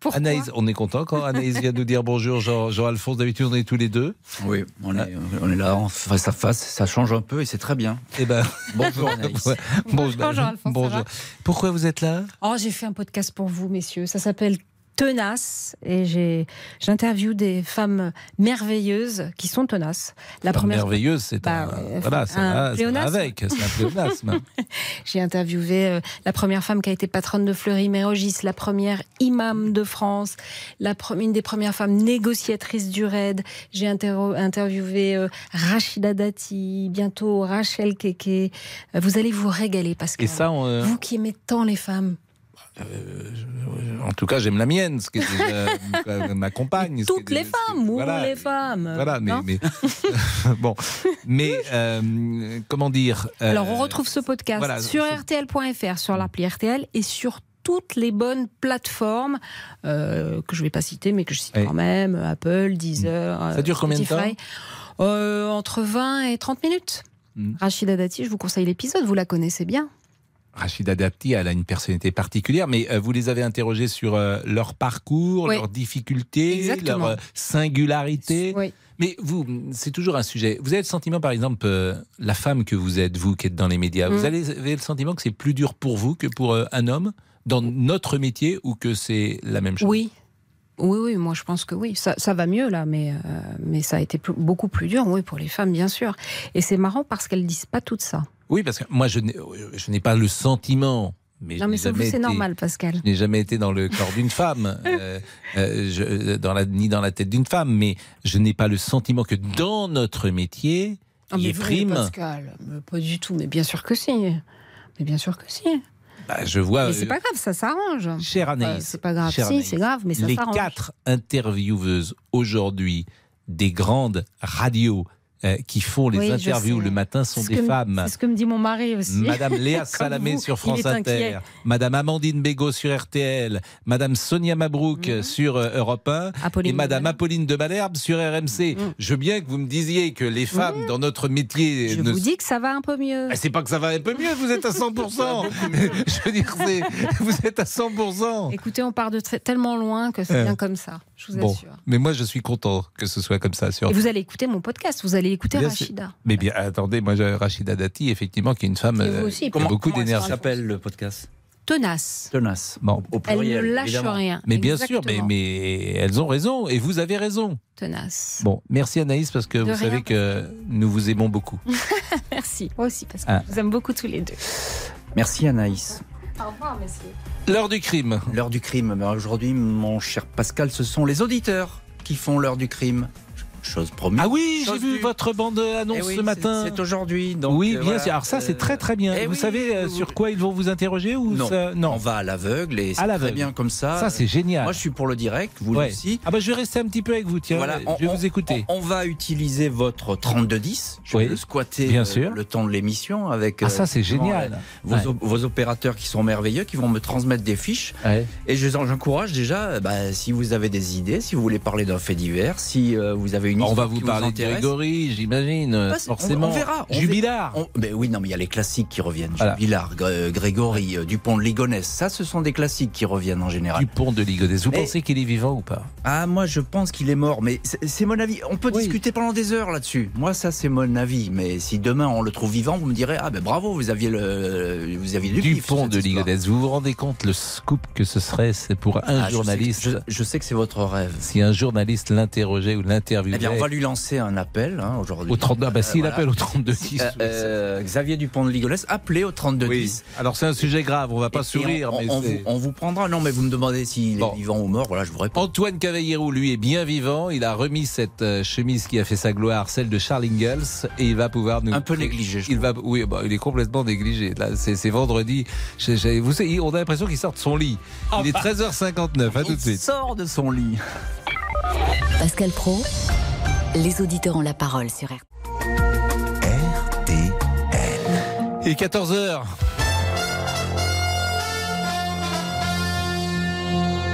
Speaker 17: Pourquoi
Speaker 3: Anaïs, on est content quand Anaïs vient nous dire bonjour. Jean- Jean-Alphonse, d'habitude, on est tous les deux.
Speaker 18: Oui, on est, on est là en face à face, ça change un peu et c'est très bien.
Speaker 3: Eh ben,
Speaker 18: bonjour <laughs> Anaïs.
Speaker 3: Bon,
Speaker 17: Bonjour,
Speaker 3: bonjour.
Speaker 17: va
Speaker 3: Pourquoi vous êtes là?
Speaker 17: Oh, j'ai fait un podcast pour vous, messieurs. Ça s'appelle Tenace et j'ai j'interviewe des femmes merveilleuses qui sont tenaces. La
Speaker 3: Femme
Speaker 17: première
Speaker 3: merveilleuse, c'est
Speaker 17: Bah,
Speaker 3: un,
Speaker 17: ouais,
Speaker 3: voilà,
Speaker 17: un
Speaker 3: va
Speaker 17: pléonasme.
Speaker 3: avec, c'est un pléonasme. <laughs>
Speaker 17: J'ai interviewé euh, la première femme qui a été patronne de Fleury-Mérogis, la première imam de France, la une des premières femmes négociatrices du RAID. J'ai interviewé euh, Rachida Dati, bientôt Rachel Keke. Euh, Vous allez vous régaler parce que
Speaker 3: Et ça, on, euh,
Speaker 17: vous qui aimez tant les femmes.
Speaker 3: En tout cas, j'aime la mienne, ce qui est déjà ma compagne.
Speaker 17: Toutes les femmes, ou
Speaker 3: voilà.
Speaker 17: les femmes.
Speaker 3: Voilà, mais, <laughs> bon, mais euh, comment dire euh,
Speaker 17: Alors, on retrouve ce podcast
Speaker 3: voilà,
Speaker 17: sur RTL.fr, sur l'appli RTL et sur toutes les bonnes plateformes euh, que je ne vais pas citer, mais que je cite
Speaker 3: Oui.
Speaker 17: quand même Apple, Deezer.
Speaker 3: Ça dure combien de.
Speaker 17: Euh, Entre 20 et 30 minutes. Rachida Dati, je vous conseille l'épisode, vous la connaissez bien.
Speaker 3: Rachida Dati, elle a une personnalité particulière, mais euh, vous les avez interrogés sur euh, leur parcours,
Speaker 17: Oui.
Speaker 3: leurs difficultés,
Speaker 17: Exactement.
Speaker 3: leur euh, singularité.
Speaker 17: Oui.
Speaker 3: Mais vous, c'est toujours un sujet. Vous avez le sentiment, par exemple, euh, la femme que vous êtes, vous qui êtes dans les médias, vous
Speaker 17: Mm.
Speaker 3: avez, avez le sentiment que c'est plus dur pour vous que pour euh, un homme dans notre métier ou que c'est la même chose?
Speaker 17: Oui. Oui, oui, moi je pense que oui. Ça, ça va mieux là, mais, euh, mais ça a été plus- beaucoup plus dur, oui, pour les femmes, bien sûr. Et c'est marrant parce qu'elles disent pas tout ça.
Speaker 3: Oui, parce que moi, je n'ai pas le sentiment. Mais
Speaker 17: non, mais c'est
Speaker 3: été-
Speaker 17: normal, Pascal.
Speaker 3: Je n'ai jamais été dans le corps d'une femme, <laughs> euh, euh, je- dans la, ni dans la tête d'une femme, mais je n'ai pas le sentiment que dans notre métier,
Speaker 17: Ah,
Speaker 3: il
Speaker 17: mais vous,
Speaker 3: prime.
Speaker 17: Pascal, mais pas du tout, mais bien sûr que si. Mais bien sûr que si.
Speaker 3: Bah, je vois.
Speaker 17: mais c'est
Speaker 3: euh,
Speaker 17: pas grave, ça s'arrange.
Speaker 3: Chère Anaïs,
Speaker 17: Euh, c'est pas grave. Si, c'est grave, mais ça
Speaker 3: les
Speaker 17: s'arrange.
Speaker 3: quatre intervieweuses aujourd'hui des grandes radios euh, qui font les
Speaker 17: Oui,
Speaker 3: interviews le matin sont des femmes.
Speaker 17: C'est ce que me dit mon mari aussi.
Speaker 3: Madame <laughs> Léa Salamé
Speaker 17: vous,
Speaker 3: sur France. Inter, Madame Amandine Bégaud sur RTL, Madame Sonia Mabrouk
Speaker 17: Mhm.
Speaker 3: sur euh, Europe 1 et Madame Apolline de Malherbe sur RMC. Je veux bien que vous me disiez que les femmes dans notre métier.
Speaker 17: Je
Speaker 3: ne
Speaker 17: vous dis que ça va un peu mieux.
Speaker 3: Ah, C'est pas que ça va un peu mieux, vous êtes à 100%. <laughs> <laughs> Je veux dire, vous êtes à 100%.
Speaker 17: Écoutez, on part de tellement loin que c'est
Speaker 3: Euh,
Speaker 17: bien comme ça. Je vous
Speaker 3: Bon,
Speaker 17: assure.
Speaker 3: mais moi je suis content que ce soit comme ça sur
Speaker 17: Et vous allez écouter mon podcast, vous allez écouter
Speaker 3: Bien sûr.
Speaker 17: Rachida.
Speaker 3: Mais bien, attendez, moi, j'ai Rachida Dati, effectivement, qui est une femme euh,
Speaker 17: aussi,
Speaker 3: qui a
Speaker 17: comment-
Speaker 3: beaucoup
Speaker 17: comment elle
Speaker 3: d'énergie.
Speaker 17: s'appelle,
Speaker 18: le podcast?
Speaker 17: Tenace.
Speaker 18: Tenace.
Speaker 3: Bon.
Speaker 18: Au
Speaker 17: Elle
Speaker 18: pluriel,
Speaker 17: ne lâche
Speaker 18: évidemment.
Speaker 17: rien.
Speaker 3: Mais bien sûr, mais, mais elles ont raison, et vous avez raison.
Speaker 17: Tenace.
Speaker 3: Bon, merci Anaïs, parce que
Speaker 17: De
Speaker 3: vous
Speaker 17: rien,
Speaker 3: savez que nous vous aimons beaucoup. <laughs>
Speaker 17: Merci. Moi aussi, parce que
Speaker 3: Ah.
Speaker 17: je vous aime beaucoup tous les deux.
Speaker 18: Merci Anaïs.
Speaker 17: Au revoir, messieurs.
Speaker 3: L'heure du crime.
Speaker 18: L'heure du crime. Aujourd'hui, mon cher Pascal, ce sont les auditeurs qui font l'heure du crime. Chose promise.
Speaker 3: Ah oui, j'ai vu votre bande-annonce
Speaker 18: Eh oui,
Speaker 3: ce matin.
Speaker 18: c'est- aujourd'hui. donc,
Speaker 3: oui,
Speaker 18: euh,
Speaker 3: bien
Speaker 18: voilà.
Speaker 3: sûr. Alors ça, c'est
Speaker 18: Euh,
Speaker 3: très très bien.
Speaker 18: eh
Speaker 3: vous
Speaker 18: oui,
Speaker 3: savez euh,
Speaker 18: vous-
Speaker 3: sur quoi ils vont vous interroger ou
Speaker 18: Non.
Speaker 3: ça- non.
Speaker 18: On va à l'aveugle et c'est très bien comme ça.
Speaker 3: Ça, c'est génial.
Speaker 18: Moi, je suis pour le direct, vous
Speaker 3: Ouais.
Speaker 18: aussi.
Speaker 3: Ah bah je vais rester un petit peu avec vous, tiens.
Speaker 18: Voilà,
Speaker 3: je vais vous écouter.
Speaker 18: On, on va utiliser votre 3210. Je
Speaker 3: Oui,
Speaker 18: vais le squatter
Speaker 3: bien sûr.
Speaker 18: le temps de l'émission avec.
Speaker 3: Ah, ça, c'est génial.
Speaker 18: Vos,
Speaker 3: Ouais.
Speaker 18: op- vos opérateurs qui sont merveilleux, qui vont me transmettre des fiches.
Speaker 3: Ouais.
Speaker 18: Et je- j'encourage déjà, bah, si vous avez des idées, si vous voulez parler d'un fait divers, si euh, vous avez une
Speaker 3: On va vous
Speaker 18: qui
Speaker 3: parler de. Grégory, j'imagine,
Speaker 18: Bah, on-
Speaker 3: forcément.
Speaker 18: On, verra. on
Speaker 3: Jubilard.
Speaker 18: on- ben oui, non, mais il y a les classiques qui reviennent.
Speaker 3: Voilà.
Speaker 18: Jubilard, Gr- Grégory, euh, Dupont de Ligonnès. Ça, ce sont des classiques qui reviennent en général.
Speaker 3: Dupont de Ligonnès. Vous
Speaker 18: Mais-
Speaker 3: pensez qu'il est vivant ou pas?
Speaker 18: Ah, moi, je pense qu'il est mort, mais c'est mon avis. On peut
Speaker 3: Oui.
Speaker 18: discuter pendant des heures là-dessus. Moi, ça, c'est mon avis. Mais si demain on le trouve vivant, vous me direz ah ben bravo, vous aviez le, vous aviez du
Speaker 3: Dupont de. Ligonnès. Vous vous rendez compte le scoop que ce serait c'est pour un
Speaker 18: Ah, je sais que-
Speaker 3: journaliste
Speaker 18: Je, je sais que c'est votre rêve.
Speaker 3: Si un journaliste l'interrogeait ou l'interviewait.
Speaker 18: Eh bien, on va lui lancer un appel hein, aujourd'hui.
Speaker 3: Au 30 ah bah, s'il
Speaker 18: voilà.
Speaker 3: appelle au 32 10.
Speaker 18: Euh, euh, Xavier Dupont de Ligonnès, appelez au 32
Speaker 3: Oui.
Speaker 18: 10.
Speaker 3: Alors c'est un sujet grave, on va pas
Speaker 18: Et-
Speaker 3: sourire,
Speaker 18: on,
Speaker 3: mais
Speaker 18: on
Speaker 3: c'est-
Speaker 18: vous, on vous prendra. Non, mais vous me demandez s'il
Speaker 3: Bon.
Speaker 18: est vivant ou mort. Voilà, je vous réponds.
Speaker 3: Antoine Cavallero, lui, est bien vivant. Il a remis cette euh, chemise qui a fait sa gloire, celle de Charles Ingalls, et il va pouvoir nous.
Speaker 18: Un peu négligé, je
Speaker 3: Il va, oui, bah, il est complètement négligé. Là, c'est vendredi. Vous savez, on a l'impression qu'il sort de son lit. Il est <laughs> 13h59. À tout de
Speaker 18: Il
Speaker 3: suite.
Speaker 18: sort de son lit.
Speaker 2: Pascal Pro, les auditeurs ont la parole sur RTL.
Speaker 3: Il est 14h.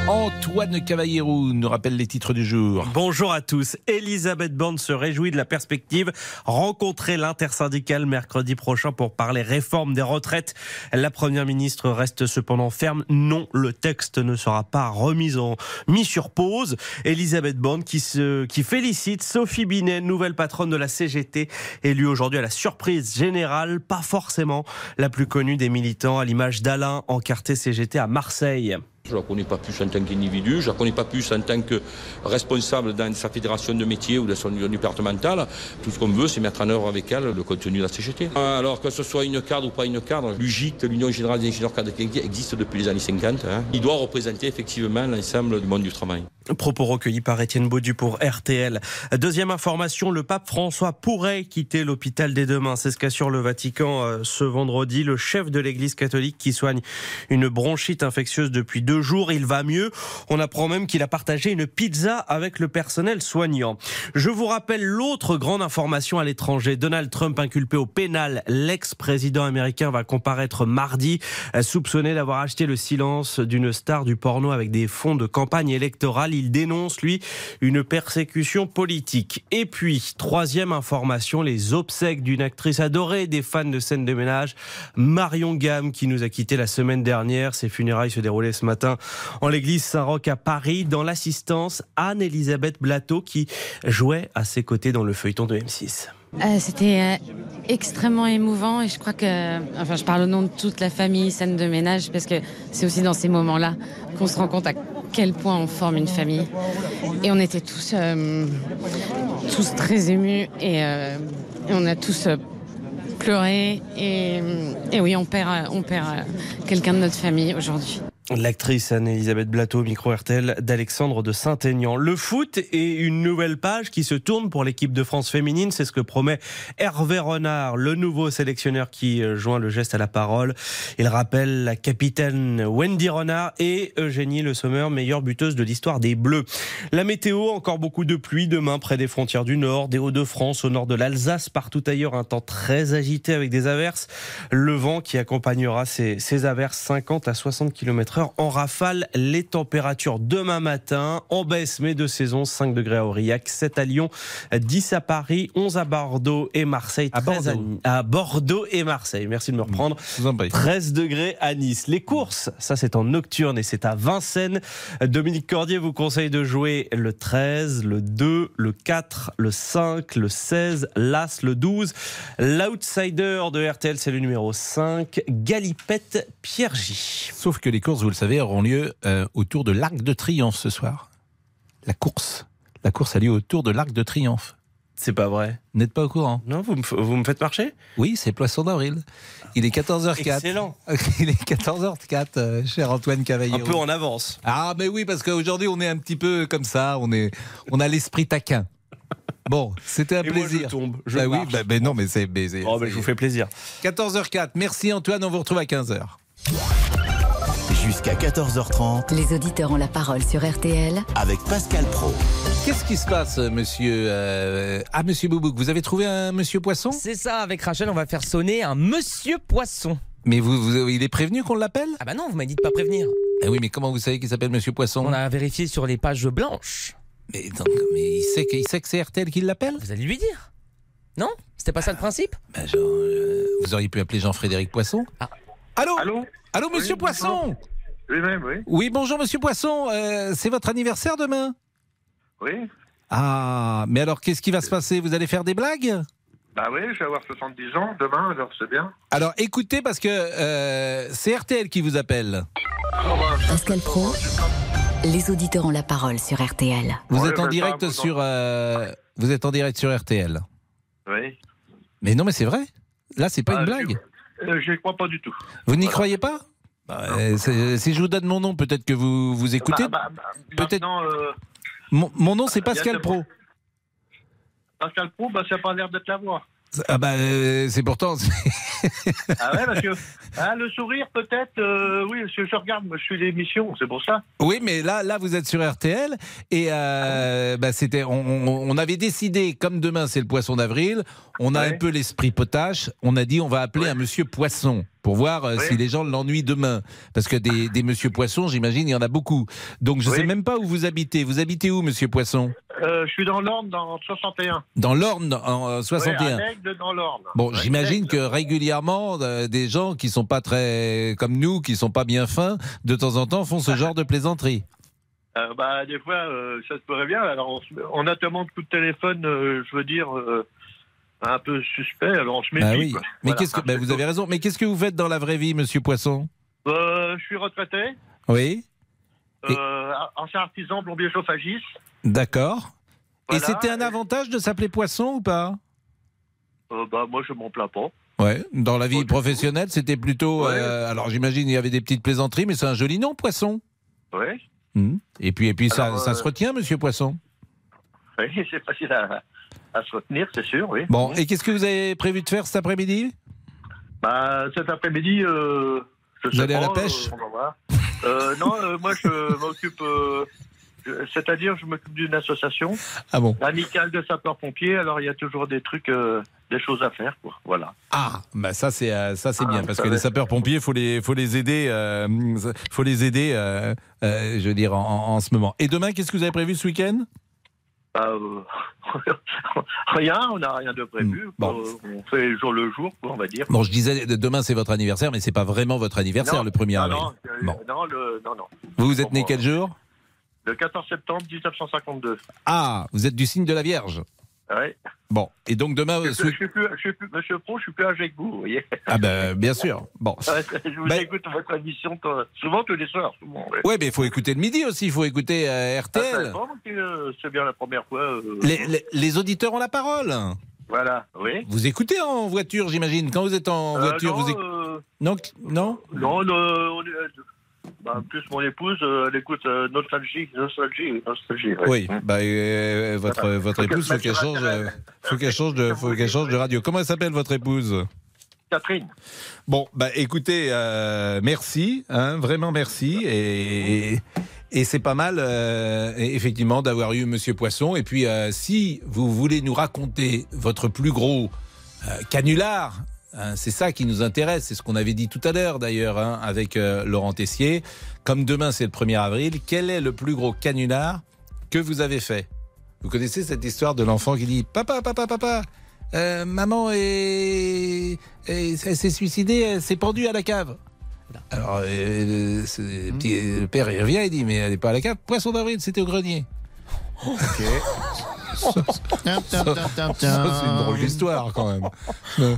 Speaker 3: Antoine Cavallero nous rappelle les titres du jour.
Speaker 19: Bonjour à tous. Elisabeth Borne se réjouit de la perspective rencontrer l'intersyndicale mercredi prochain pour parler réforme des retraites. La première ministre reste cependant ferme. Non, le texte ne sera pas remis en mis sur pause. Elisabeth Borne qui se qui félicite Sophie Binet, nouvelle patronne de la CGT, élue aujourd'hui à la surprise générale, pas forcément la plus connue des militants, à l'image d'Alain encarté CGT à Marseille.
Speaker 20: Je ne la connais pas plus en tant qu'individu, je ne la connais pas plus en tant que responsable dans sa fédération de métier ou de son union départementale. Tout ce qu'on veut, c'est mettre en œuvre avec elle le contenu de la CGT. Alors que ce soit une cadre ou pas une cadre, l'UGIC, l'Union Générale des Ingénieurs Cadres existe depuis les années 50. hein. Il doit représenter effectivement l'ensemble du monde du travail.
Speaker 19: Propos recueillis par Étienne Baudu pour RTL. Deuxième information, le pape François pourrait quitter l'hôpital dès demain. C'est ce qu'assure le Vatican euh, ce vendredi. Le chef de l'Église catholique qui soigne une bronchite infectieuse depuis deux deux jours. Il va mieux. On apprend même qu'il a partagé une pizza avec le personnel soignant. Je vous rappelle l'autre grande information à l'étranger. Donald Trump inculpé au pénal. L'ex-président américain va comparaître mardi, soupçonné d'avoir acheté le silence d'une star du porno avec des fonds de campagne électorale. Il dénonce, lui, une persécution politique. Et puis, troisième information, les obsèques d'une actrice adorée des fans de scène de ménage, Marion Gamme, qui nous a quitté la semaine dernière. Ses funérailles se déroulaient ce matin en l'église Saint-Roch à Paris, dans l'assistance Anne-Elisabeth Blateau, qui jouait à ses côtés dans le feuilleton de M6.
Speaker 21: Euh, C'était euh, extrêmement émouvant et je crois que, enfin, je parle au nom de toute la famille, scène de ménage, parce que c'est aussi dans ces moments-là qu'on se rend compte à quel point on forme une famille. Et on était tous, euh, tous très émus et, on a tous pleuré et, et oui, on perd, on perd quelqu'un de notre famille aujourd'hui.
Speaker 19: L'actrice Anne-Elisabeth Blateau, micro RTL d'Alexandre de Saint-Aignan. Le foot et une nouvelle page qui se tourne pour l'équipe de France féminine. C'est ce que promet Hervé Renard, le nouveau sélectionneur qui euh, joint le geste à la parole. Il rappelle la capitaine Wendy Renard et Eugénie Le Sommer, meilleure buteuse de l'histoire des Bleus. La météo, encore beaucoup de pluie demain près des frontières du Nord, des Hauts-de-France, au nord de l'Alsace, partout ailleurs, un temps très agité avec des averses. Le vent qui accompagnera ces, ces averses 50 à 60 km heure en rafale. Les températures demain matin en baisse, mais de saison, 5 degrés à Aurillac, 7 à Lyon, 10 à Paris, 11 à Bordeaux et Marseille, 13 à,
Speaker 3: Bordeaux.
Speaker 19: à Bordeaux et Marseille. Merci de me reprendre. 13 degrés à Nice. Les courses, ça c'est en nocturne et c'est à Vincennes. Dominique Cordier vous conseille de jouer le 13, le 2, le 4, le 5, le 16, l'As, le 12. L'outsider de RTL, c'est le numéro 5, Galipette Piergy.
Speaker 3: Sauf que les courses, vous le savez, auront lieu euh, autour de l'Arc de Triomphe ce soir. La course. La course a lieu autour de l'Arc de Triomphe.
Speaker 19: C'est pas vrai.
Speaker 3: N'êtes pas au courant?
Speaker 19: Non, vous me, vous me faites marcher?
Speaker 3: Oui, c'est Poisson d'avril. Il est 14h04.
Speaker 19: Excellent. <laughs>
Speaker 3: Il est 14h04, euh, cher Antoine Cavallero.
Speaker 19: Un peu en avance.
Speaker 3: Ah, mais oui, parce qu'aujourd'hui, on est un petit peu comme ça. On, est, on a l'esprit taquin. Bon, c'était un
Speaker 19: Et moi,
Speaker 3: plaisir.
Speaker 19: je tombe, je
Speaker 3: bah oui, bah, mais non, mais c'est. mais c'est-
Speaker 19: Oh, bah, je vous fais plaisir.
Speaker 3: 14h04. Merci Antoine, on vous retrouve à 15h.
Speaker 1: Jusqu'à 14h30
Speaker 2: Les auditeurs ont la parole sur RTL
Speaker 1: avec Pascal Pro.
Speaker 3: Qu'est-ce qui se passe, monsieur euh, Ah, monsieur Boubouk, vous avez trouvé un monsieur poisson?
Speaker 6: C'est ça, avec Rachel, on va faire sonner un monsieur poisson.
Speaker 3: Mais vous, vous- il est prévenu qu'on l'appelle?
Speaker 6: Ah bah non, vous m'avez dit de pas prévenir.
Speaker 3: Ah oui, mais comment vous savez qu'il s'appelle monsieur poisson?
Speaker 6: On a vérifié sur les pages blanches.
Speaker 3: Mais, il sait que, il sait que c'est RTL qui l'appelle?
Speaker 6: Vous allez lui dire. Non? C'était pas ça le principe?
Speaker 3: Bah, genre, euh, Vous auriez pu appeler Jean-Frédéric Poisson?
Speaker 6: Ah.
Speaker 3: Allô?
Speaker 4: Allô?
Speaker 3: Allô, monsieur
Speaker 4: Oui,
Speaker 3: Poisson?
Speaker 4: Lui-même, oui.
Speaker 3: Oui, bonjour, monsieur Poisson. euh, c'est votre anniversaire demain?
Speaker 4: Oui.
Speaker 3: Ah, mais alors qu'est-ce qui va se passer? Vous allez faire des blagues?
Speaker 4: Bah oui, je vais avoir 70 ans demain, alors c'est bien.
Speaker 3: Alors écoutez, parce que euh, c'est RTL qui vous appelle.
Speaker 2: Pascal Pro, les auditeurs ont la parole sur RTL.
Speaker 3: Vous
Speaker 4: Ouais,
Speaker 3: êtes en direct
Speaker 4: ça, vous
Speaker 3: sur. euh, vous êtes en direct sur RTL.
Speaker 4: Oui.
Speaker 3: Mais non, mais c'est vrai. Là, c'est pas
Speaker 4: Ah,
Speaker 3: une blague.
Speaker 4: Euh, je ne crois pas du tout.
Speaker 3: Vous n'y croyez pas? Bah, euh, Si je vous donne mon nom, peut-être que vous vous écoutez.
Speaker 4: Bah, bah,
Speaker 3: Peut-être-
Speaker 4: euh,
Speaker 3: Mon, mon nom, c'est Pascal Pro.
Speaker 4: Pascal Pro, ça n'a pas l'air d'être la voix.
Speaker 3: Ah bah, euh, c'est pourtant. <laughs>
Speaker 4: Ah ouais, parce que ah, le sourire, peut-être, euh, oui, que je regarde, je suis l'émission, c'est pour ça.
Speaker 3: Oui, mais là, là, vous êtes sur RTL et euh, bah, c'était, on, avait décidé, comme demain c'est le poisson d'avril, on a
Speaker 4: Ouais.
Speaker 3: un peu l'esprit potache. On a dit, on va appeler un Monsieur Poisson pour voir euh, si les gens l'ennuient demain, parce que des, des Monsieur Poisson, j'imagine, il y en a beaucoup. Donc, je
Speaker 4: Oui.
Speaker 3: sais même pas où vous habitez. Vous habitez où, Monsieur Poisson?
Speaker 4: Euh, je suis dans l'Orne, dans 61.
Speaker 3: Dans l'Orne, en euh, 61.
Speaker 4: Ouais, à dans l'Orne.
Speaker 3: Bon,
Speaker 4: Ouais,
Speaker 3: j'imagine que régulièrement, euh, des gens qui sont pas très comme nous, qui sont pas bien fins, de temps en temps font ce genre de plaisanterie.
Speaker 4: Euh, bah, des fois, ça se pourrait bien. Alors, on, on a tellement de coups de téléphone, je veux dire, un peu suspect, alors on se méfie.
Speaker 3: Bah oui.
Speaker 4: quoi.
Speaker 3: Mais
Speaker 4: Voilà.
Speaker 3: qu'est-ce que bah, vous avez raison. Mais qu'est-ce que vous faites dans la vraie vie, Monsieur Poisson?
Speaker 4: Euh, je suis retraité,
Speaker 3: Oui.
Speaker 4: euh, ancien artisan plombier chauffagiste.
Speaker 3: D'accord. Et c'était un avantage de s'appeler Poisson ou pas?
Speaker 4: Euh, bah, moi, je m'en plains pas.
Speaker 3: Ouais. Dans la vie professionnelle, c'était plutôt. euh, alors j'imagine il y avait des petites plaisanteries, mais c'est un joli nom, Poisson.
Speaker 4: Ouais.
Speaker 3: Hmm. Et puis et puis ça,
Speaker 4: Alors,
Speaker 3: ça se retient, Monsieur Poisson? <laughs>
Speaker 4: Oui, c'est facile à, à se retenir, c'est sûr, oui.
Speaker 3: Bon. Et qu'est-ce que vous avez prévu de faire cet après-midi?
Speaker 4: Bah, cet après-midi, euh, je
Speaker 3: Vous
Speaker 4: sais
Speaker 3: allez à la pêche?
Speaker 4: euh, on va voir.
Speaker 22: Euh, non, moi je m'occupe, c'est-à-dire je m'occupe d'une association
Speaker 3: Ah bon?
Speaker 22: amicale de sapeurs-pompiers. Alors il y a toujours des trucs, des choses à faire, quoi. Voilà.
Speaker 3: Ah, bah ça c'est ça c'est
Speaker 22: Ah,
Speaker 3: bien parce que les sapeurs pompiers faut les faut les aider euh, faut les aider euh, euh, je veux dire en ce moment. Et demain qu'est-ce que vous avez prévu ce week-end?
Speaker 22: Bah, euh, <laughs> rien, on n'a rien de prévu. quoi. On fait jour le jour, on va dire.
Speaker 3: Bon, je disais demain c'est votre anniversaire mais c'est pas vraiment votre anniversaire
Speaker 22: Non,
Speaker 3: le 1er
Speaker 22: non,
Speaker 3: avril.
Speaker 22: Non, euh,
Speaker 3: Bon.
Speaker 22: non, le- non, non.
Speaker 3: Vous vous êtes né quel jour?
Speaker 22: Le 14 septembre 1952.
Speaker 3: Ah, vous êtes du signe de la Vierge.
Speaker 22: Ouais.
Speaker 3: Bon, et donc demain
Speaker 22: Je, suis plus, je suis plus, Monsieur Pro, je suis plus avec vous, vous voyez.
Speaker 3: Ah ben bien sûr. Bon. <laughs>
Speaker 22: Je vous écoute votre émission souvent tous les soirs. Souvent, ouais.
Speaker 3: Ouais, mais il faut écouter le midi aussi, il faut écouter euh,
Speaker 22: Ah,
Speaker 3: RTL.
Speaker 22: c'est bon, euh, c'est bien la première fois. euh,
Speaker 3: Les, les- les auditeurs ont la parole.
Speaker 22: Voilà, oui.
Speaker 3: Vous écoutez en voiture, j'imagine. Quand vous êtes en voiture,
Speaker 22: non,
Speaker 3: vous éc-
Speaker 22: euh,
Speaker 3: non, non?
Speaker 22: non, bah, plus mon épouse, euh, elle écoute euh, nostalgie, nostalgie, nostalgie. ouais.
Speaker 3: Oui, bah, euh, votre, votre épouse, faut qu'elle change, euh, faut qu'elle change de, faut qu'elle change de radio. Comment elle s'appelle votre épouse?
Speaker 22: Catherine.
Speaker 3: Bon, bah écoutez, euh, merci, hein, vraiment merci, et, et c'est pas mal, effectivement, d'avoir eu Monsieur Poisson. Et puis, si vous voulez nous raconter votre plus gros canular, c'est ça qui nous intéresse, c'est ce qu'on avait dit tout à l'heure d'ailleurs hein, avec euh, Laurent Tessier. Comme demain c'est le 1er avril, quel est le plus gros canular que vous avez fait? Vous connaissez cette histoire de l'enfant qui dit Papa, papa, papa, euh, maman est, elle s'est suicidée, elle s'est pendue à la cave. Alors, euh, le, petit- le père, il revient, il dit, mais elle n'est pas à la cave. Poisson d'avril, c'était au grenier. Ok. <laughs> Ça, ça, ça, c'est une drôle d'histoire, quand même.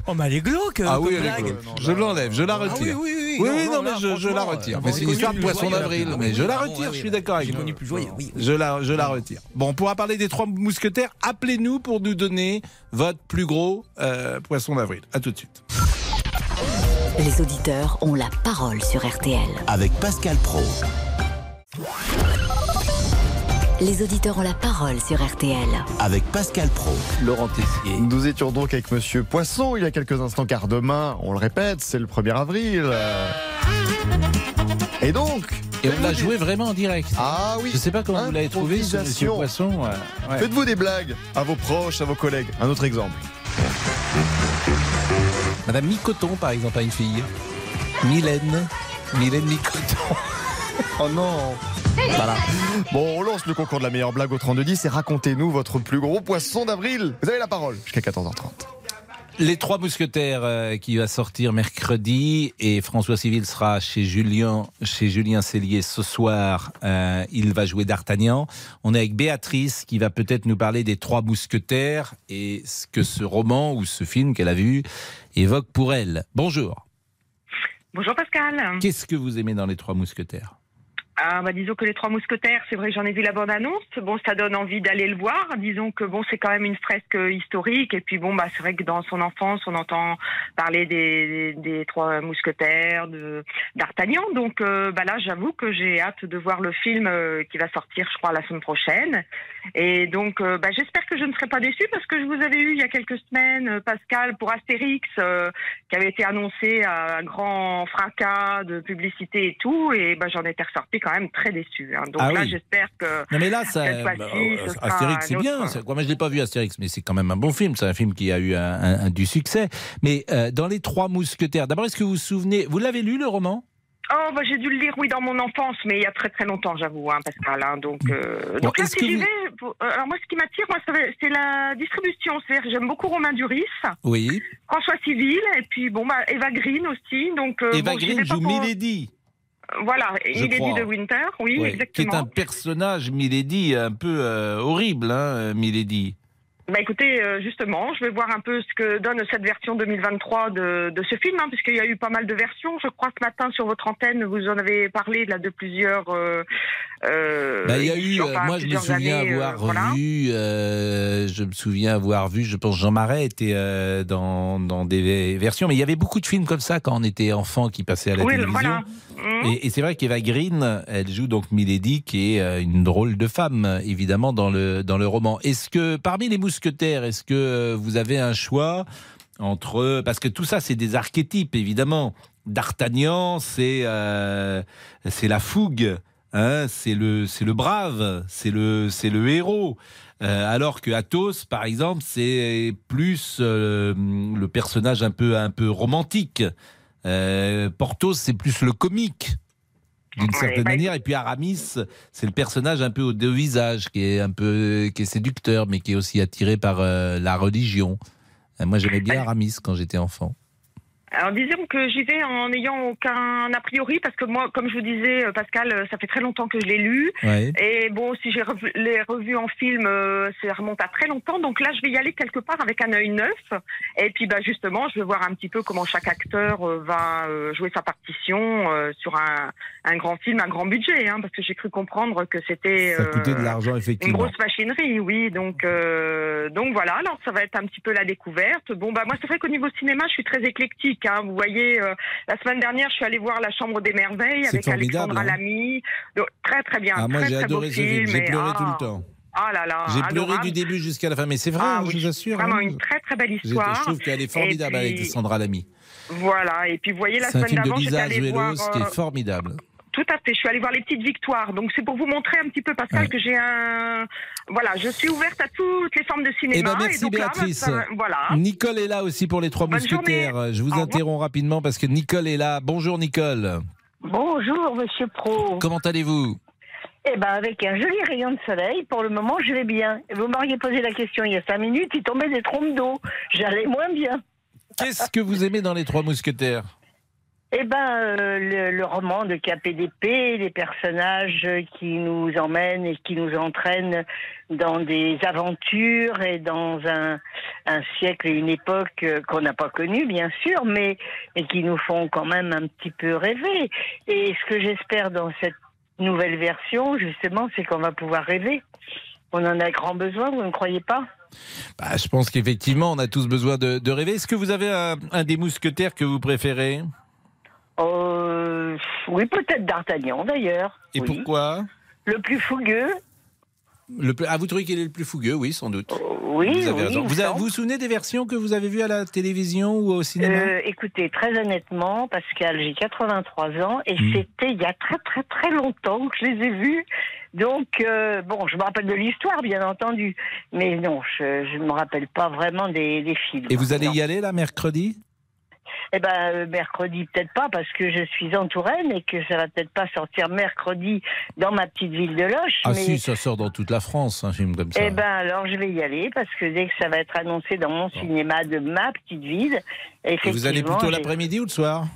Speaker 6: Oh, mais elle est glauque.
Speaker 3: Ah oui, elle est glauque. je l'enlève, je la
Speaker 6: Ah oui,
Speaker 3: retire.
Speaker 6: oui, oui,
Speaker 3: oui,
Speaker 6: non,
Speaker 3: oui,
Speaker 6: non,
Speaker 3: non, mais je, je la retire.
Speaker 6: euh,
Speaker 3: Mais c'est une histoire de poisson d'avril, mais je la
Speaker 6: ah
Speaker 3: retire, je suis d'accord avec
Speaker 6: J'ai
Speaker 3: vous.
Speaker 6: connu plus joyeux, oui.
Speaker 3: Je la, je la retire. Bon, on pourra parler des trois mousquetaires. Appelez-nous pour nous donner votre plus gros euh, poisson d'avril. À tout de suite.
Speaker 2: Les auditeurs ont la parole sur RTL.
Speaker 1: Avec Pascal Pro.
Speaker 2: Les auditeurs ont la parole sur RTL.
Speaker 1: Avec Pascal Pro.
Speaker 3: Laurent Tessier.
Speaker 5: Nous étions donc avec Monsieur Poisson il y a quelques instants, car demain, on le répète, c'est le 1er avril. Et donc.
Speaker 3: Et on l'a joué vraiment en direct.
Speaker 5: Ah oui.
Speaker 3: Je sais pas comment vous l'avez trouvé, ce monsieur. Poisson. ouais.
Speaker 5: Faites-vous des blagues à vos proches, à vos collègues. Un autre exemple.
Speaker 3: Madame Micoton, par exemple, a une fille. Mylène. Mylène Micoton.
Speaker 5: Oh non Voilà. Bon, on lance le concours de la meilleure blague au 3210 et racontez-nous votre plus gros poisson d'avril. Vous avez la parole jusqu'à 14h30.
Speaker 3: Les Trois Mousquetaires euh, qui va sortir mercredi et François Civil sera chez Julien, chez Julien Cellier ce soir. Euh, il va jouer D'Artagnan. On est avec Béatrice qui va peut-être nous parler des Trois Mousquetaires et ce que ce roman ou ce film qu'elle a vu évoque pour elle. Bonjour.
Speaker 23: Bonjour Pascal.
Speaker 3: Qu'est-ce que vous aimez dans les Trois Mousquetaires?
Speaker 23: Ah, bah, disons que les Trois Mousquetaires, c'est vrai, j'en ai vu la bande-annonce. Bon, ça donne envie d'aller le voir. Disons que bon, c'est quand même une fresque historique. Et puis bon, bah, c'est vrai que dans son enfance, on entend parler des, des, des Trois Mousquetaires, de d'Artagnan. Donc euh, bah, là, j'avoue que j'ai hâte de voir le film euh, qui va sortir, je crois, la semaine prochaine. Et donc, euh, bah, j'espère que je ne serai pas déçue parce que je vous avais eu il y a quelques semaines, euh, Pascal, pour Astérix, euh, qui avait été annoncé à un grand fracas de publicité et tout. Et bah, j'en étais ressortie quand même très déçue. hein. Donc
Speaker 3: Ah
Speaker 23: là,
Speaker 3: oui.
Speaker 23: j'espère que
Speaker 3: Non mais là, ça, bah,
Speaker 23: ce
Speaker 3: Astérix, c'est bien. c'est- Moi, je l'ai pas vu Astérix, mais c'est quand même un bon film. C'est un film qui a eu un, un- un- du succès. Mais euh, dans les Trois Mousquetaires, d'abord, est-ce que vous vous souvenez Vous l'avez lu le roman?
Speaker 23: Oh, bah, j'ai dû le lire, oui, dans mon enfance, mais il y a très très longtemps, j'avoue, hein, Pascal. hein. donc, euh,
Speaker 3: Bon,
Speaker 23: donc là, si j'y vais, euh, alors moi, ce qui m'attire, moi, c'est la distribution. C'est-à-dire, que j'aime beaucoup Romain Duris,
Speaker 3: Oui.
Speaker 23: François Civil, et puis bon, bah, Eva Green aussi. Donc, euh,
Speaker 3: Eva
Speaker 23: bon,
Speaker 3: Green joue
Speaker 23: pour-
Speaker 3: Milady.
Speaker 23: Voilà,
Speaker 3: Je
Speaker 23: Milady
Speaker 3: crois.
Speaker 23: de Winter, oui,
Speaker 3: Ouais, qui est
Speaker 23: exactement.
Speaker 3: un personnage, Milady, un peu euh, horrible, hein, Milady.
Speaker 23: Bah écoutez, euh, justement, je vais voir un peu ce que donne cette version 2023 de, de ce film, hein, puisqu'il y a eu pas mal de versions. Je crois ce matin sur votre antenne, vous en avez parlé là de plusieurs. euh, euh,
Speaker 3: Bah, il y a eu, euh,
Speaker 23: enfin,
Speaker 3: moi je me souviens
Speaker 23: années, euh,
Speaker 3: avoir
Speaker 23: voilà.
Speaker 3: vu, je me souviens avoir vu, je pense Jean Marais était dans, dans des versions, mais il y avait beaucoup de films comme ça quand on était enfant qui passaient à la
Speaker 23: Oui,
Speaker 3: télévision.
Speaker 23: voilà. Mhm.
Speaker 3: Et, et c'est vrai qu'Eva Green, elle joue donc Milady, qui est une drôle de femme, évidemment, dans le, dans le roman. Est-ce que, parmi les mousquetaires, est-ce que vous avez un choix entre... Parce que tout ça, c'est des archétypes, évidemment. D'Artagnan, c'est euh, c'est la fougue, hein, c'est le c'est le brave, c'est le c'est le héros. Euh, alors que Athos, par exemple, c'est plus euh, le personnage un peu un peu romantique. Euh, Porthos, c'est plus le comique d'une certaine
Speaker 23: bah,
Speaker 3: manière. Et puis Aramis, c'est le personnage un peu au deux visages, qui est un peu qui est séducteur, mais qui est aussi attiré par euh, la religion. Euh, moi, j'aimais bien Aramis quand j'étais enfant.
Speaker 23: Alors disons que j'y vais en n'ayant aucun a priori parce que moi, comme je vous disais, euh, Pascal, euh, ça fait très longtemps que je l'ai lu.
Speaker 3: Ouais.
Speaker 23: Et bon, si j'ai revu, les revu en film, euh, ça remonte à très longtemps. Donc là, je vais y aller quelque part avec un œil neuf. Et puis, bah, justement, je vais voir un petit peu comment chaque acteur euh, va euh, jouer sa partition sur un, un grand film, un grand budget, hein, parce que j'ai cru comprendre que c'était
Speaker 3: Ça coûtait de l'argent,
Speaker 23: une
Speaker 3: effectivement.
Speaker 23: grosse machinerie, oui. Donc, euh, donc voilà. Alors, ça va être un petit peu la découverte. Bon, bah moi, c'est vrai qu'au niveau cinéma, je suis très éclectique. Hein. Vous voyez, euh, la semaine dernière, je suis allée voir La Chambre des Merveilles
Speaker 3: C'est
Speaker 23: avec Alexandra
Speaker 3: hein.
Speaker 23: Lamy. Donc, très très bien.
Speaker 3: Ah, moi, j'ai adoré ce
Speaker 23: film.
Speaker 3: film. J'ai pleuré tout
Speaker 23: ah.
Speaker 3: le temps.
Speaker 23: Ah là là.
Speaker 3: J'ai pleuré du début jusqu'à la fin, mais c'est vrai,
Speaker 23: Ah
Speaker 3: je
Speaker 23: oui,
Speaker 3: vous assure.
Speaker 23: Vraiment
Speaker 3: hein.
Speaker 23: une très très belle histoire.
Speaker 3: Je trouve qu'elle est formidable
Speaker 23: puis,
Speaker 3: avec Sandra Lamy.
Speaker 23: Voilà. Et puis, vous voyez, la
Speaker 3: C'est un
Speaker 23: semaine
Speaker 3: film de
Speaker 23: d'avant, j'étais
Speaker 3: Lisa
Speaker 23: allée voir.
Speaker 3: Azuelos qui est formidable.
Speaker 23: Tout à fait. Je suis allée voir les petites victoires. Donc c'est pour vous montrer un petit peu, Pascal,
Speaker 3: Ouais.
Speaker 23: que j'ai un. Voilà, je suis ouverte à toutes les formes de cinéma.
Speaker 3: Eh ben merci
Speaker 23: et donc là,
Speaker 3: Béatrice.
Speaker 23: voilà.
Speaker 3: Nicole est là aussi pour les trois
Speaker 23: Bonne
Speaker 3: mousquetaires. Je vous interromps rapidement parce que Nicole est là. Bonjour Nicole.
Speaker 24: Bonjour, monsieur Pro.
Speaker 3: Comment allez-vous?
Speaker 24: Eh ben, avec un joli rayon de soleil, pour le moment, je vais bien. Vous m'auriez posé la question il y a cinq minutes, il tombait des trompes d'eau. J'allais moins bien.
Speaker 3: Qu'est-ce que vous aimez dans les trois mousquetaires?
Speaker 24: Eh ben, euh, le, roman de KPDP, les personnages qui nous emmènent et qui nous entraînent dans des aventures et dans un, siècle et une époque euh, qu'on n'a pas connue, bien sûr, mais, qui nous font quand même un petit peu rêver. Et ce que j'espère dans cette nouvelle version, justement, c'est qu'on va pouvoir rêver. On en a grand besoin, vous ne croyez pas?
Speaker 3: Bah, Je pense qu'effectivement, on a tous besoin de, rêver. Est-ce que vous avez un des mousquetaires que vous préférez?
Speaker 24: Euh, Oui, peut-être D'Artagnan, d'ailleurs.
Speaker 3: Et
Speaker 24: Oui.
Speaker 3: pourquoi?
Speaker 24: Le plus fougueux,
Speaker 3: le, plus- Ah, vous trouvez qu'il est le plus fougueux Oui, sans doute.
Speaker 24: oui,
Speaker 3: vous avez
Speaker 24: oui,
Speaker 3: raison. Vous, avez- vous vous souvenez des versions que vous avez vues à la télévision ou au cinéma?
Speaker 24: Euh, écoutez, très honnêtement, Pascal, j'ai 83 ans et
Speaker 3: Hmm.
Speaker 24: c'était il y a très très très longtemps que je les ai vus. Donc, euh, bon, je me rappelle de l'histoire, bien entendu. Mais non, je ne me rappelle pas vraiment des, des films.
Speaker 3: Et vous allez
Speaker 24: Non.
Speaker 3: y aller là mercredi?
Speaker 24: Eh ben, euh, mercredi, peut-être pas, parce que je suis en Touraine et que ça va peut-être pas sortir mercredi dans ma petite ville de Loche.
Speaker 3: Ah
Speaker 24: mais...
Speaker 3: si, ça sort dans toute la France, un film comme ça.
Speaker 24: Eh ben alors je vais y aller parce que dès que ça va être annoncé dans mon cinéma de ma petite ville,
Speaker 3: Et vous allez plutôt l'après-midi ou le soir?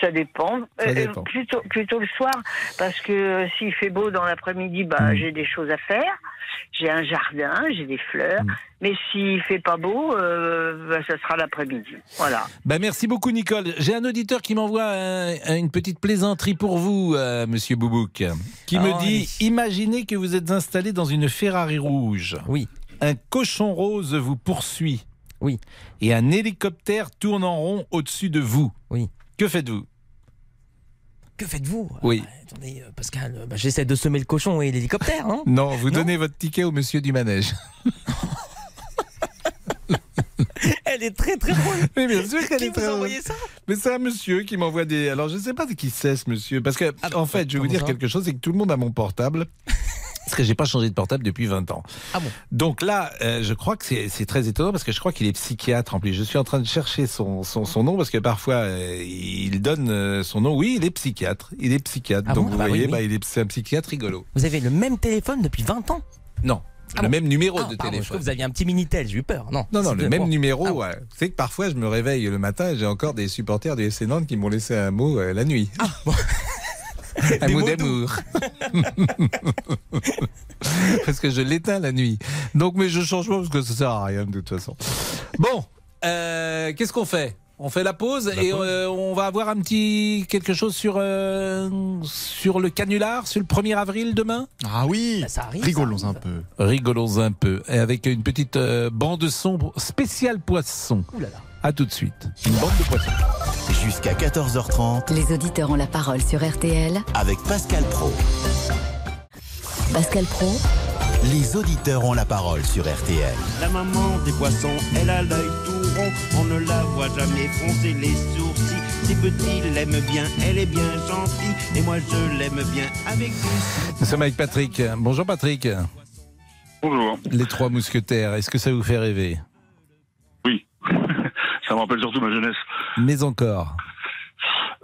Speaker 24: Ça dépend.
Speaker 3: Ça
Speaker 24: Euh, plutôt, plutôt le soir, parce que euh, s'il fait beau dans l'après-midi, bah,
Speaker 3: Hmm.
Speaker 24: j'ai des choses à faire. J'ai un jardin, j'ai des fleurs.
Speaker 3: Hmm.
Speaker 24: Mais s'il fait pas beau, euh, bah, ça sera l'après-midi. Voilà.
Speaker 3: Bah, merci beaucoup Nicole. J'ai un auditeur qui m'envoie un- une petite plaisanterie pour vous, euh, Monsieur Boubouk, qui
Speaker 6: Ah,
Speaker 3: me dit imaginez que vous êtes installé dans une Ferrari rouge.
Speaker 6: Oui.
Speaker 3: Un cochon rose vous poursuit.
Speaker 6: Oui.
Speaker 3: Et un hélicoptère tourne en rond au-dessus de vous.
Speaker 6: Oui.
Speaker 3: Que faites-vous?
Speaker 6: Que faites-vous?
Speaker 3: Oui.
Speaker 6: Attendez, euh, Pascal, euh, bah, j'essaie de semer le cochon et l'hélicoptère, non <laughs>
Speaker 3: Non, vous donnez votre ticket au monsieur du manège. <laughs>
Speaker 6: Elle est très très drôle.
Speaker 3: Mais bien sûr qu'elle
Speaker 6: Qui
Speaker 3: est
Speaker 6: vous
Speaker 3: très
Speaker 6: a
Speaker 3: drôle.
Speaker 6: envoyé ça?
Speaker 3: Mais c'est un monsieur qui m'envoie des. Alors je ne sais pas de qui c'est ce monsieur. Parce que, en fait, je vais vous dire quelque chose c'est que tout le monde a mon portable. <laughs> Parce que j'ai pas changé de portable depuis 20 ans.
Speaker 6: Ah bon?
Speaker 3: Donc là, euh, je crois que c'est très étonnant parce que je crois qu'il est psychiatre en plus. Je suis en train de chercher son, son, son nom parce que parfois euh, il donne euh, son nom. Oui, il est psychiatre. Il est psychiatre.
Speaker 6: Ah
Speaker 3: Donc
Speaker 6: bon?
Speaker 3: vous
Speaker 6: Bah
Speaker 3: voyez,
Speaker 6: oui.
Speaker 3: bah, il est c'est un psychiatre rigolo.
Speaker 6: Vous avez le même téléphone depuis 20 ans?
Speaker 3: Non,
Speaker 6: Ah
Speaker 3: le
Speaker 6: bon?
Speaker 3: même numéro
Speaker 6: Ah,
Speaker 3: de
Speaker 6: pardon, je crois
Speaker 3: téléphone.
Speaker 6: que vous aviez un petit Minitel, j'ai eu peur. Non,
Speaker 3: Non, le même
Speaker 6: bon.
Speaker 3: numéro,
Speaker 6: Ah,
Speaker 3: ouais. C'est que parfois, je me réveille le matin et j'ai encore des supporters du FC Nantes qui m'ont laissé un mot euh, la nuit. <laughs> <laughs> un mot d'amour. <laughs> parce que je l'éteins la nuit. Donc, mais je change pas parce que ça sert à rien de toute façon. Bon, euh, qu'est-ce qu'on fait? On fait la pause et euh, on va avoir un petit quelque chose sur euh, sur le canular sur le 1er avril demain?
Speaker 5: Ah oui, rigolons un peu.
Speaker 3: Rigolons un peu et avec une petite euh, bande son spéciale poisson.
Speaker 6: Ouh là là.
Speaker 3: À tout de suite. Une bande de poissons.
Speaker 1: Jusqu'à 14h30
Speaker 2: Les auditeurs ont la parole sur RTL.
Speaker 1: avec Pascal Pro.
Speaker 2: Pascal Pro,
Speaker 1: les auditeurs ont la parole sur RTL.
Speaker 25: La maman des poissons, elle a l'œil tout rond. On ne la voit jamais froncer les sourcils. Les petits l'aiment bien, elle est bien gentille. Et moi je l'aime bien avec du
Speaker 3: Nous sommes avec Patrick. Bonjour Patrick.
Speaker 26: Bonjour.
Speaker 3: Les trois mousquetaires, est-ce que ça vous fait rêver?
Speaker 26: Oui. Ça me rappelle surtout ma jeunesse.
Speaker 3: Mais encore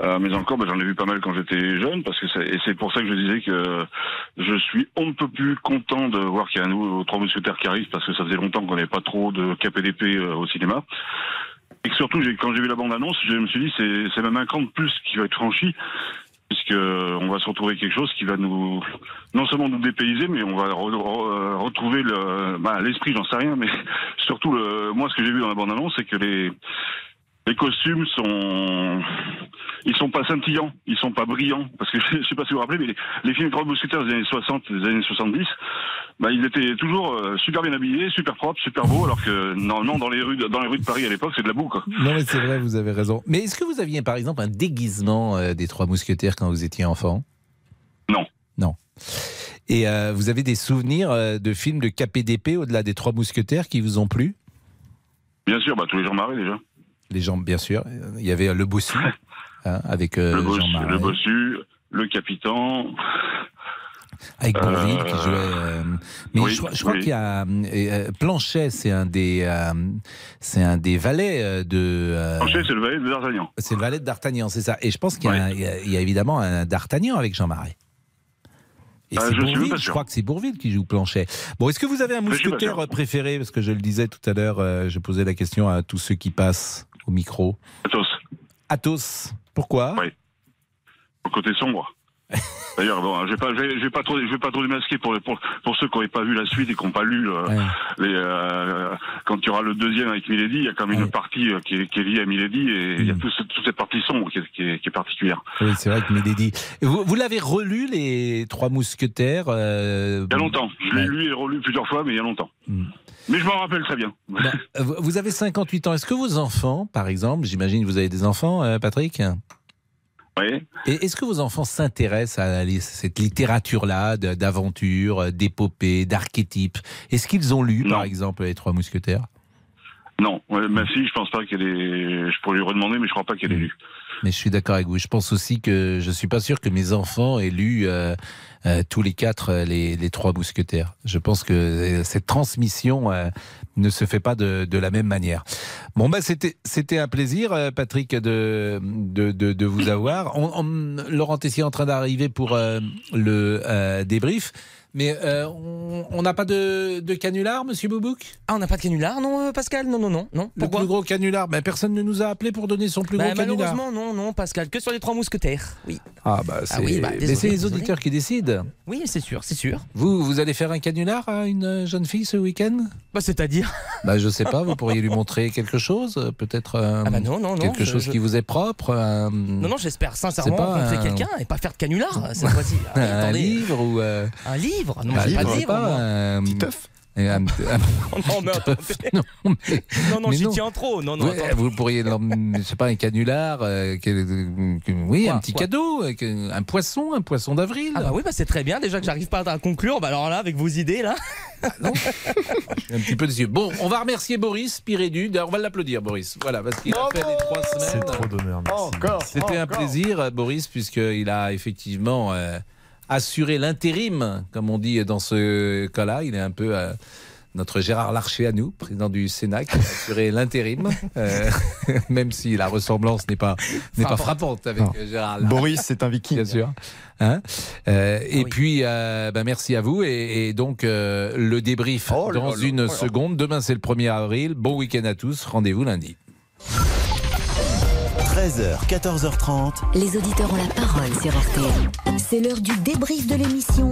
Speaker 26: Euh, mais encore, ben, j'en ai vu pas mal quand j'étais jeune, parce que c'est, et c'est pour ça que je disais que je suis on ne peut plus content de voir qu'il y a un nouveau Trois Mousquetaires qui arrive, parce que ça faisait longtemps qu'on n'avait pas trop de KPDP euh, au cinéma. Et que surtout, j'ai, quand j'ai vu la bande-annonce, je me suis dit, c'est, c'est même un camp de plus qui va être franchi, puisque on va se retrouver quelque chose qui va nous, non seulement nous dépayser, mais on va re- euh, retrouver le, bah, l'esprit, j'en sais rien, mais <laughs> surtout, le, moi, ce que j'ai vu dans la bande-annonce, c'est que les, les costumes sont, ils sont pas scintillants, ils sont pas brillants, parce que <laughs> je sais pas si vous vous rappelez, mais les, les films Trois Mousquetaires des années 60, des années 70, bah, ils étaient toujours euh, super bien habillés, super propres, super beaux, alors que normalement dans les rues, de- dans les rues de Paris à l'époque, c'est de la boue, quoi.
Speaker 3: Non mais c'est vrai, vous avez raison. Mais est-ce que vous aviez par exemple un déguisement euh, des trois mousquetaires quand vous étiez enfant?
Speaker 26: Non.
Speaker 3: Non. Et euh, vous avez des souvenirs de films de KPDP au-delà des trois mousquetaires qui vous ont plu?
Speaker 26: Bien sûr, bah, tous les gens marrés déjà.
Speaker 3: Les gens, bien sûr. Il y avait Le Bossu <laughs> hein, avec euh,
Speaker 26: le, bossu,
Speaker 3: Jean
Speaker 26: le bossu, le capitaine.
Speaker 3: Avec Bourville qui
Speaker 26: Euh,
Speaker 3: jouait. euh, mais
Speaker 26: oui,
Speaker 3: je, crois- je crois
Speaker 26: oui.
Speaker 3: qu'il y a Planchet, c'est un des, c'est un des valets de.
Speaker 26: Planchet, c'est le valet de D'Artagnan.
Speaker 3: c'est le valet de D'Artagnan, c'est ça. Et je pense qu'il y, a il y évidemment un D'Artagnan avec Jean Marais. Et
Speaker 26: Ah,
Speaker 3: c'est
Speaker 26: je
Speaker 3: je crois que c'est Bourville qui joue Planchet. Bon, est-ce que vous avez un mousquetaire préféré? Parce que je le disais tout à l'heure, je posais la question à tous ceux qui passent au micro.
Speaker 26: Athos.
Speaker 3: Athos. Pourquoi
Speaker 26: Oui. Au côté sombre. <laughs> D'ailleurs, bon, je vais pas, je vais, je vais pas trop, je vais pas trop démasquer pour, pour, pour ceux qui n'auraient pas vu la suite et qui n'ont pas lu le- les, euh, quand il y aura le deuxième avec Milady, il y a quand même une partie euh, qui est, qui est liée à Milady et il y a tout ce- toute cette partie sombre qui est, qui est, qui est particulière.
Speaker 3: Oui, c'est vrai que Milady. Vous, vous l'avez relu, les Trois Mousquetaires euh,
Speaker 26: Il y a longtemps. Je l'ai lu et relu plusieurs fois, mais il y a longtemps. Mais je m'en rappelle très bien.
Speaker 3: Euh, vous- avez 58 ans. Est-ce que vos enfants, par exemple, j'imagine que vous avez des enfants, euh, Patrick
Speaker 26: Oui.
Speaker 3: Et est-ce que vos enfants s'intéressent à cette littérature-là, d'aventure, euh, d'épopée, d'archétypes? Est-ce qu'ils ont lu, par exemple, Les Trois Mousquetaires?
Speaker 26: Non, ouais, ma fille, je pense pas qu'elle ait. Je pourrais lui redemander, mais je crois pas qu'elle ait lu.
Speaker 3: Mais je suis d'accord avec vous. Je pense aussi que je suis pas sûr que mes enfants aient lu euh, euh, tous les quatre euh, les, les trois mousquetaires. Je pense que euh, cette transmission euh, ne se fait pas de, de la même manière. Bon bah c'était c'était un plaisir, euh, Patrick, de de, de, de vous avoir. On, Laurent Tessier est en train d'arriver pour euh, le débrief. Mais euh, on n'a pas de, de canular, Monsieur Boubouk?
Speaker 6: Ah, on n'a pas de canular, non, euh, Pascal? Non, non, non, non.
Speaker 3: Le plus gros canular. Ben, personne ne nous a appelé pour donner son plus
Speaker 6: Bah,
Speaker 3: gros canular.
Speaker 6: malheureusement, non, non, Pascal, que sur les trois mousquetaires. Oui.
Speaker 3: Ah bah c'est
Speaker 6: oui, bah,
Speaker 3: mais
Speaker 6: désolé,
Speaker 3: c'est les
Speaker 6: désolé.
Speaker 3: auditeurs qui décident.
Speaker 6: Oui, c'est sûr, c'est sûr.
Speaker 3: Vous, vous allez faire un canular à une jeune fille ce week-end?
Speaker 6: Bah, c'est-à-dire?
Speaker 3: Bah, je sais pas, vous pourriez lui montrer quelque chose, euh, peut-être euh,
Speaker 6: Ah bah non, non, non,
Speaker 3: quelque chose
Speaker 6: je-
Speaker 3: qui vous est propre.
Speaker 6: Non, non, j'espère sincèrement rencontrer
Speaker 3: un-
Speaker 6: quelqu'un et pas faire de canular cette <laughs> fois-ci. Ah,
Speaker 3: un livre ou euh,
Speaker 6: Un livre Non,
Speaker 3: un
Speaker 6: j'ai pas de livre.
Speaker 3: un <laughs> petit
Speaker 5: teuf.
Speaker 3: Un, un-
Speaker 6: non, mais attendez.
Speaker 3: non, mais,
Speaker 6: Non, non,
Speaker 3: mais
Speaker 6: j'y tiens trop. Non, non,
Speaker 3: vous, pourriez, je sais pas, un canular, euh, que- oui,
Speaker 6: Quoi,
Speaker 3: un petit
Speaker 6: quoi
Speaker 3: cadeau, euh, que- un poisson, un poisson d'avril.
Speaker 6: Ah bah oui, bah c'est très bien. Déjà que j'arrive pas à conclure, bah alors là, avec vos idées là.
Speaker 3: Suis <laughs> un petit peu déçu. Bon, on va remercier Boris Pirédu. D'ailleurs, on va l'applaudir, Boris. Voilà, parce qu'il a fait les trois semaines.
Speaker 27: C'est trop d'honneur, merci.
Speaker 5: Encore.
Speaker 3: C'était un plaisir, euh, Boris, puisqu'il a effectivement euh, assuré l'intérim, comme on dit dans ce cas-là. Il est un peu euh, notre Gérard Larcher à nous, président du Sénat, qui a assuré <laughs> l'intérim, euh, <laughs> même si la ressemblance n'est pas, n'est pas frappante avec
Speaker 5: Non.
Speaker 3: Gérard Larcher.
Speaker 5: Boris, c'est un viking.
Speaker 3: Bien sûr. Hein Euh, et puis, euh, ben, merci à vous. Et, et donc, le débrief
Speaker 5: Oh
Speaker 3: dans une
Speaker 5: oh
Speaker 3: seconde. Demain, c'est le 1er avril. Bon week-end à tous. Rendez-vous lundi.
Speaker 1: 13h, 14h30.
Speaker 2: Les auditeurs ont la parole sur RTL. C'est l'heure du débrief de l'émission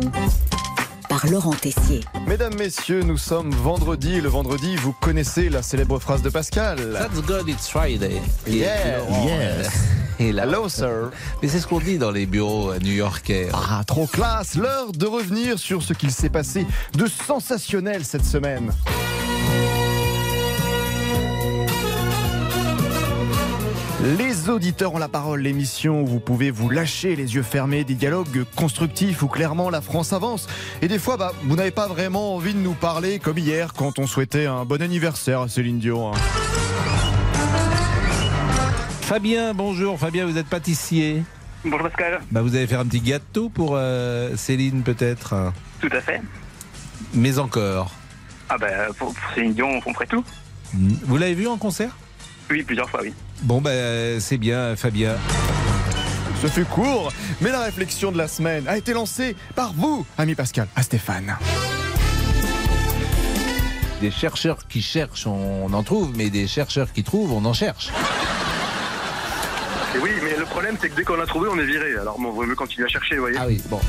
Speaker 2: par Laurent Tessier.
Speaker 5: Mesdames, messieurs, nous sommes vendredi. Le vendredi, vous connaissez la célèbre phrase de Pascal.
Speaker 3: That's good, it's Friday.
Speaker 5: Yeah,
Speaker 3: Laurent,
Speaker 5: yes.
Speaker 3: Et là,
Speaker 5: Hello, sir.
Speaker 3: Mais c'est ce qu'on dit dans les bureaux euh, new-yorkais.
Speaker 5: Ah, trop classe L'heure de revenir sur ce qu'il s'est passé de sensationnel cette semaine. Les auditeurs ont la parole, l'émission où vous pouvez vous lâcher les yeux fermés, des dialogues constructifs où clairement la France avance. Et des fois, bah, vous n'avez pas vraiment envie de nous parler comme hier quand on souhaitait un bon anniversaire à Céline Dion. hein.
Speaker 3: Fabien, bonjour. Fabien, vous êtes pâtissier.
Speaker 28: Bonjour Pascal.
Speaker 3: Bah, vous allez faire un petit gâteau pour euh, Céline peut-être?
Speaker 28: Tout à fait.
Speaker 3: Mais encore.
Speaker 28: Ah ben pour, pour Céline Dion, on ferait tout.
Speaker 3: Vous l'avez vu en concert?
Speaker 28: Oui, plusieurs fois, oui.
Speaker 3: Bon, ben c'est bien, Fabien.
Speaker 5: Ce fut court, mais la réflexion de la semaine a été lancée par vous, ami Pascal, à Stéphane.
Speaker 3: Des chercheurs qui cherchent, on en trouve, mais des chercheurs qui trouvent, on en cherche.
Speaker 28: Et oui, mais le problème c'est que dès qu'on l'a trouvé, on est viré. Alors bon, vaut mieux continuer à chercher, vous voyez.
Speaker 3: Ah oui, bon.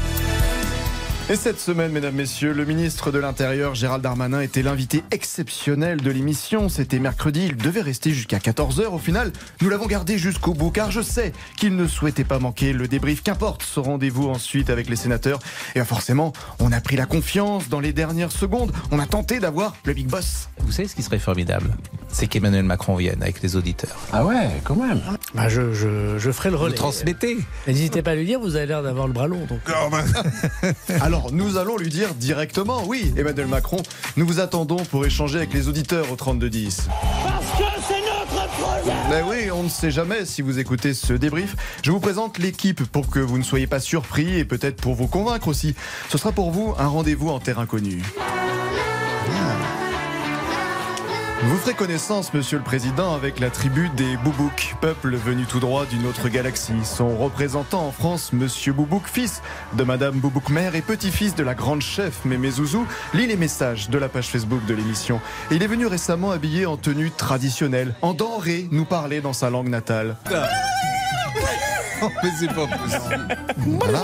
Speaker 5: Et cette semaine, mesdames, messieurs, le ministre de l'Intérieur, Gérald Darmanin, était l'invité exceptionnel de l'émission. C'était mercredi, il devait rester jusqu'à 14h. Au final, nous l'avons gardé jusqu'au bout, car je sais qu'il ne souhaitait pas manquer le débrief. Qu'importe ce rendez-vous ensuite avec les sénateurs. Et bah, forcément, on a pris la confiance dans les dernières secondes. On a tenté d'avoir le big boss.
Speaker 3: Vous savez ce qui serait formidable? C'est qu'Emmanuel Macron vienne avec les auditeurs.
Speaker 29: Ah ouais, quand même. Bah, je, je, je ferai le relais.
Speaker 3: Vous transmettez
Speaker 29: N'hésitez pas à lui dire, vous avez l'air d'avoir le bras long. Donc... <laughs>
Speaker 5: Alors, nous allons lui dire directement, oui, Emmanuel Macron, nous vous attendons pour échanger avec les auditeurs au 3210.
Speaker 27: Parce que c'est notre projet
Speaker 5: Ben oui, on ne sait jamais si vous écoutez ce débrief. Je vous présente l'équipe pour que vous ne soyez pas surpris et peut-être pour vous convaincre aussi. Ce sera pour vous un rendez-vous en terre inconnue. Vous ferez connaissance, monsieur le président, avec la tribu des Boubouk, peuple venu tout droit d'une autre galaxie. Son représentant en France, monsieur Boubouk, fils de madame Boubouk mère et petit-fils de la grande chef Mémé Zouzou, lit les messages de la page Facebook de l'émission. Il est venu récemment habillé en tenue traditionnelle, en denrée, nous parler dans sa langue natale.
Speaker 3: mais c'est pas possible.
Speaker 5: Voilà.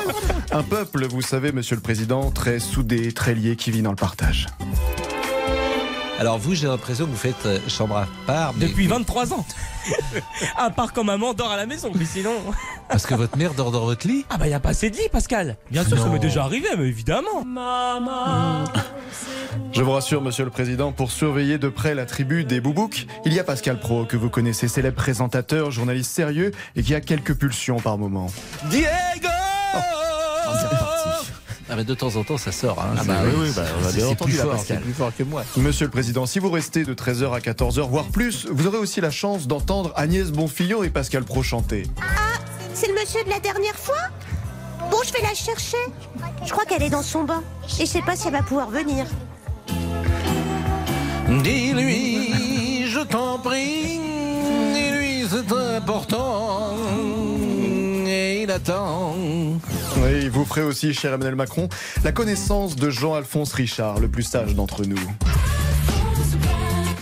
Speaker 5: Un peuple, vous savez, monsieur le président, très soudé, très lié, qui vit dans le partage.
Speaker 3: Alors vous, j'ai l'impression que vous faites euh, chambre à part. mais-
Speaker 6: Depuis 23 ans. <laughs> à part quand maman dort à la maison, mais sinon.
Speaker 3: Parce que votre mère dort dans votre lit
Speaker 6: Ah bah y a pas assez de lit, Pascal. Bien sûr, ça m'est déjà arrivé, mais évidemment.
Speaker 5: Je vous rassure, monsieur le président, pour surveiller de près la tribu des Boubouk, il y a Pascal Pro, que vous connaissez, célèbre présentateur, journaliste sérieux et qui a quelques pulsions par moment.
Speaker 3: Diego Ah mais de temps en temps ça sort. Hein.
Speaker 5: Ah bah
Speaker 3: C'est-
Speaker 5: oui, oui, bah, on l'a
Speaker 3: c'est-
Speaker 5: bien entendu,
Speaker 3: plus
Speaker 5: là,
Speaker 3: fort,
Speaker 5: Pascal.
Speaker 3: c'est plus fort que moi.
Speaker 5: Monsieur le Président, si vous restez de 13h à 14h, voire plus, vous aurez aussi la chance d'entendre Agnès Bonfillon et Pascal Pro chanter.
Speaker 30: C'est le monsieur de la dernière fois? Bon, je vais la chercher. Je crois qu'elle est dans son bain. Et je sais pas si elle va pouvoir venir.
Speaker 3: Dis-lui, je t'en prie, dis-lui c'est important, il attend.
Speaker 5: Oui, vous ferez aussi, cher Emmanuel Macron, la connaissance de Jean-Alphonse Richard, le plus sage d'entre nous.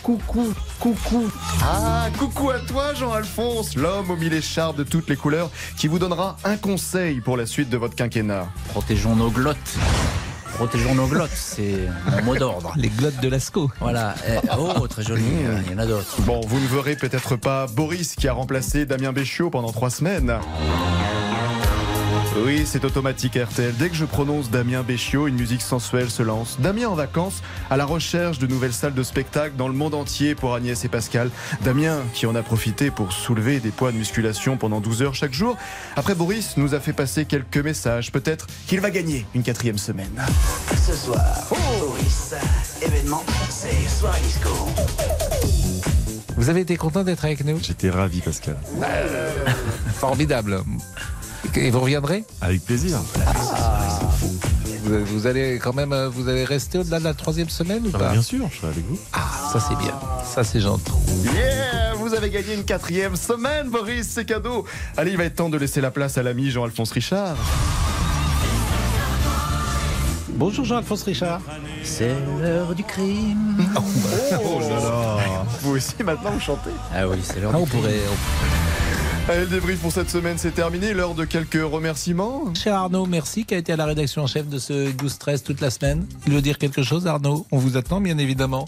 Speaker 5: Coucou, coucou. Ah, coucou à toi, Jean-Alphonse, l'homme aux mille écharpes de toutes les couleurs, qui vous donnera un conseil pour la suite de votre quinquennat.
Speaker 18: Protégeons nos glottes. Protégeons nos glottes, c'est mon mot d'ordre.
Speaker 3: Les glottes de Lascaux.
Speaker 18: Voilà. Eh, oh, très joli. Il y en a d'autres.
Speaker 5: Bon, vous ne verrez peut-être pas Boris qui a remplacé Damien Béchiot pendant trois semaines. Oui, c'est automatique RTL. Dès que je prononce Damien Béchiot, une musique sensuelle se lance. Damien en vacances, à la recherche de nouvelles salles de spectacle dans le monde entier pour Agnès et Pascal. Damien qui en a profité pour soulever des poids de musculation pendant 12 heures chaque jour. Après, Boris nous a fait passer quelques messages. Peut-être qu'il va gagner une quatrième semaine.
Speaker 31: Ce soir, Boris, événement, c'est soirée disco.
Speaker 3: Vous avez été content d'être avec nous?
Speaker 32: J'étais ravi, Pascal.
Speaker 3: Formidable. Et vous reviendrez
Speaker 32: Avec plaisir.
Speaker 3: vous, vous allez quand même, vous allez rester au-delà de la troisième semaine ou
Speaker 32: Ah,
Speaker 3: pas
Speaker 32: bien sûr, je serai avec vous.
Speaker 3: Ah, ça c'est bien. Ça c'est gentil.
Speaker 5: Yeah Vous avez gagné une quatrième semaine, Boris, c'est cadeau. Allez, il va être temps de laisser la place à l'ami Jean-Alphonse Richard.
Speaker 3: Bonjour Jean-Alphonse Richard.
Speaker 18: C'est l'heure du crime.
Speaker 5: Oh, là là Vous aussi, maintenant, vous chantez
Speaker 18: Ah oui, c'est l'heure
Speaker 3: Ah,
Speaker 18: du
Speaker 3: on
Speaker 18: crime.
Speaker 3: pourrait.
Speaker 5: Allez, le débrief pour cette semaine, c'est terminé. L'heure de quelques remerciements.
Speaker 3: Cher Arnaud, merci, qui a été à la rédaction en chef de ce 12-13 toute la semaine. Il veut dire quelque chose, Arnaud? On vous attend, bien évidemment.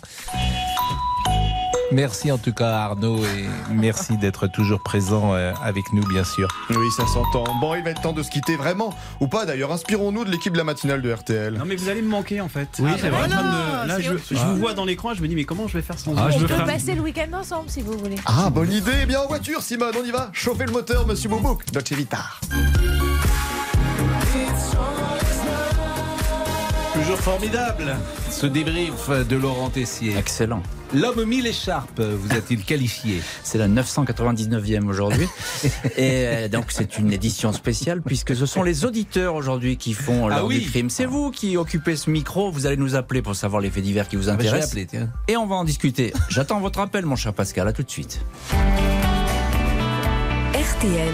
Speaker 3: Merci en tout cas Arnaud et merci d'être toujours présent euh, avec nous bien sûr.
Speaker 5: Oui, ça s'entend. Bon, il va être temps de se quitter vraiment ou pas d'ailleurs. Inspirons-nous de l'équipe de la matinale de RTL.
Speaker 29: Non mais vous allez me manquer en fait.
Speaker 32: Oui,
Speaker 29: Ah,
Speaker 32: c'est vrai.
Speaker 29: de-
Speaker 32: Non,
Speaker 29: Là, je, vous vois dans l'écran, je me dis mais comment je vais faire sans
Speaker 32: Ah,
Speaker 29: vous
Speaker 32: je
Speaker 33: On peut
Speaker 32: faire-
Speaker 33: passer le week-end ensemble si vous voulez.
Speaker 5: Ah, bonne idée. Eh bien, en voiture, Simone, on y va. Chauffez le moteur, monsieur Boubouk. Dolce Vita.
Speaker 3: Toujours formidable ce débrief de Laurent Tessier.
Speaker 18: Excellent.
Speaker 3: L'homme mille écharpes vous a-t-il qualifié <laughs>
Speaker 18: C'est la 999e aujourd'hui. Et euh, donc, c'est une édition spéciale puisque ce sont les auditeurs aujourd'hui qui font
Speaker 3: Ah
Speaker 18: l'heure
Speaker 3: oui.
Speaker 18: du crime. C'est vous qui occupez ce micro. Vous allez nous appeler pour savoir les faits divers qui vous
Speaker 3: Ah bah, je vais
Speaker 18: intéressent. Et on va en discuter. J'attends votre appel, mon cher Pascal. À tout de suite.
Speaker 34: RTL.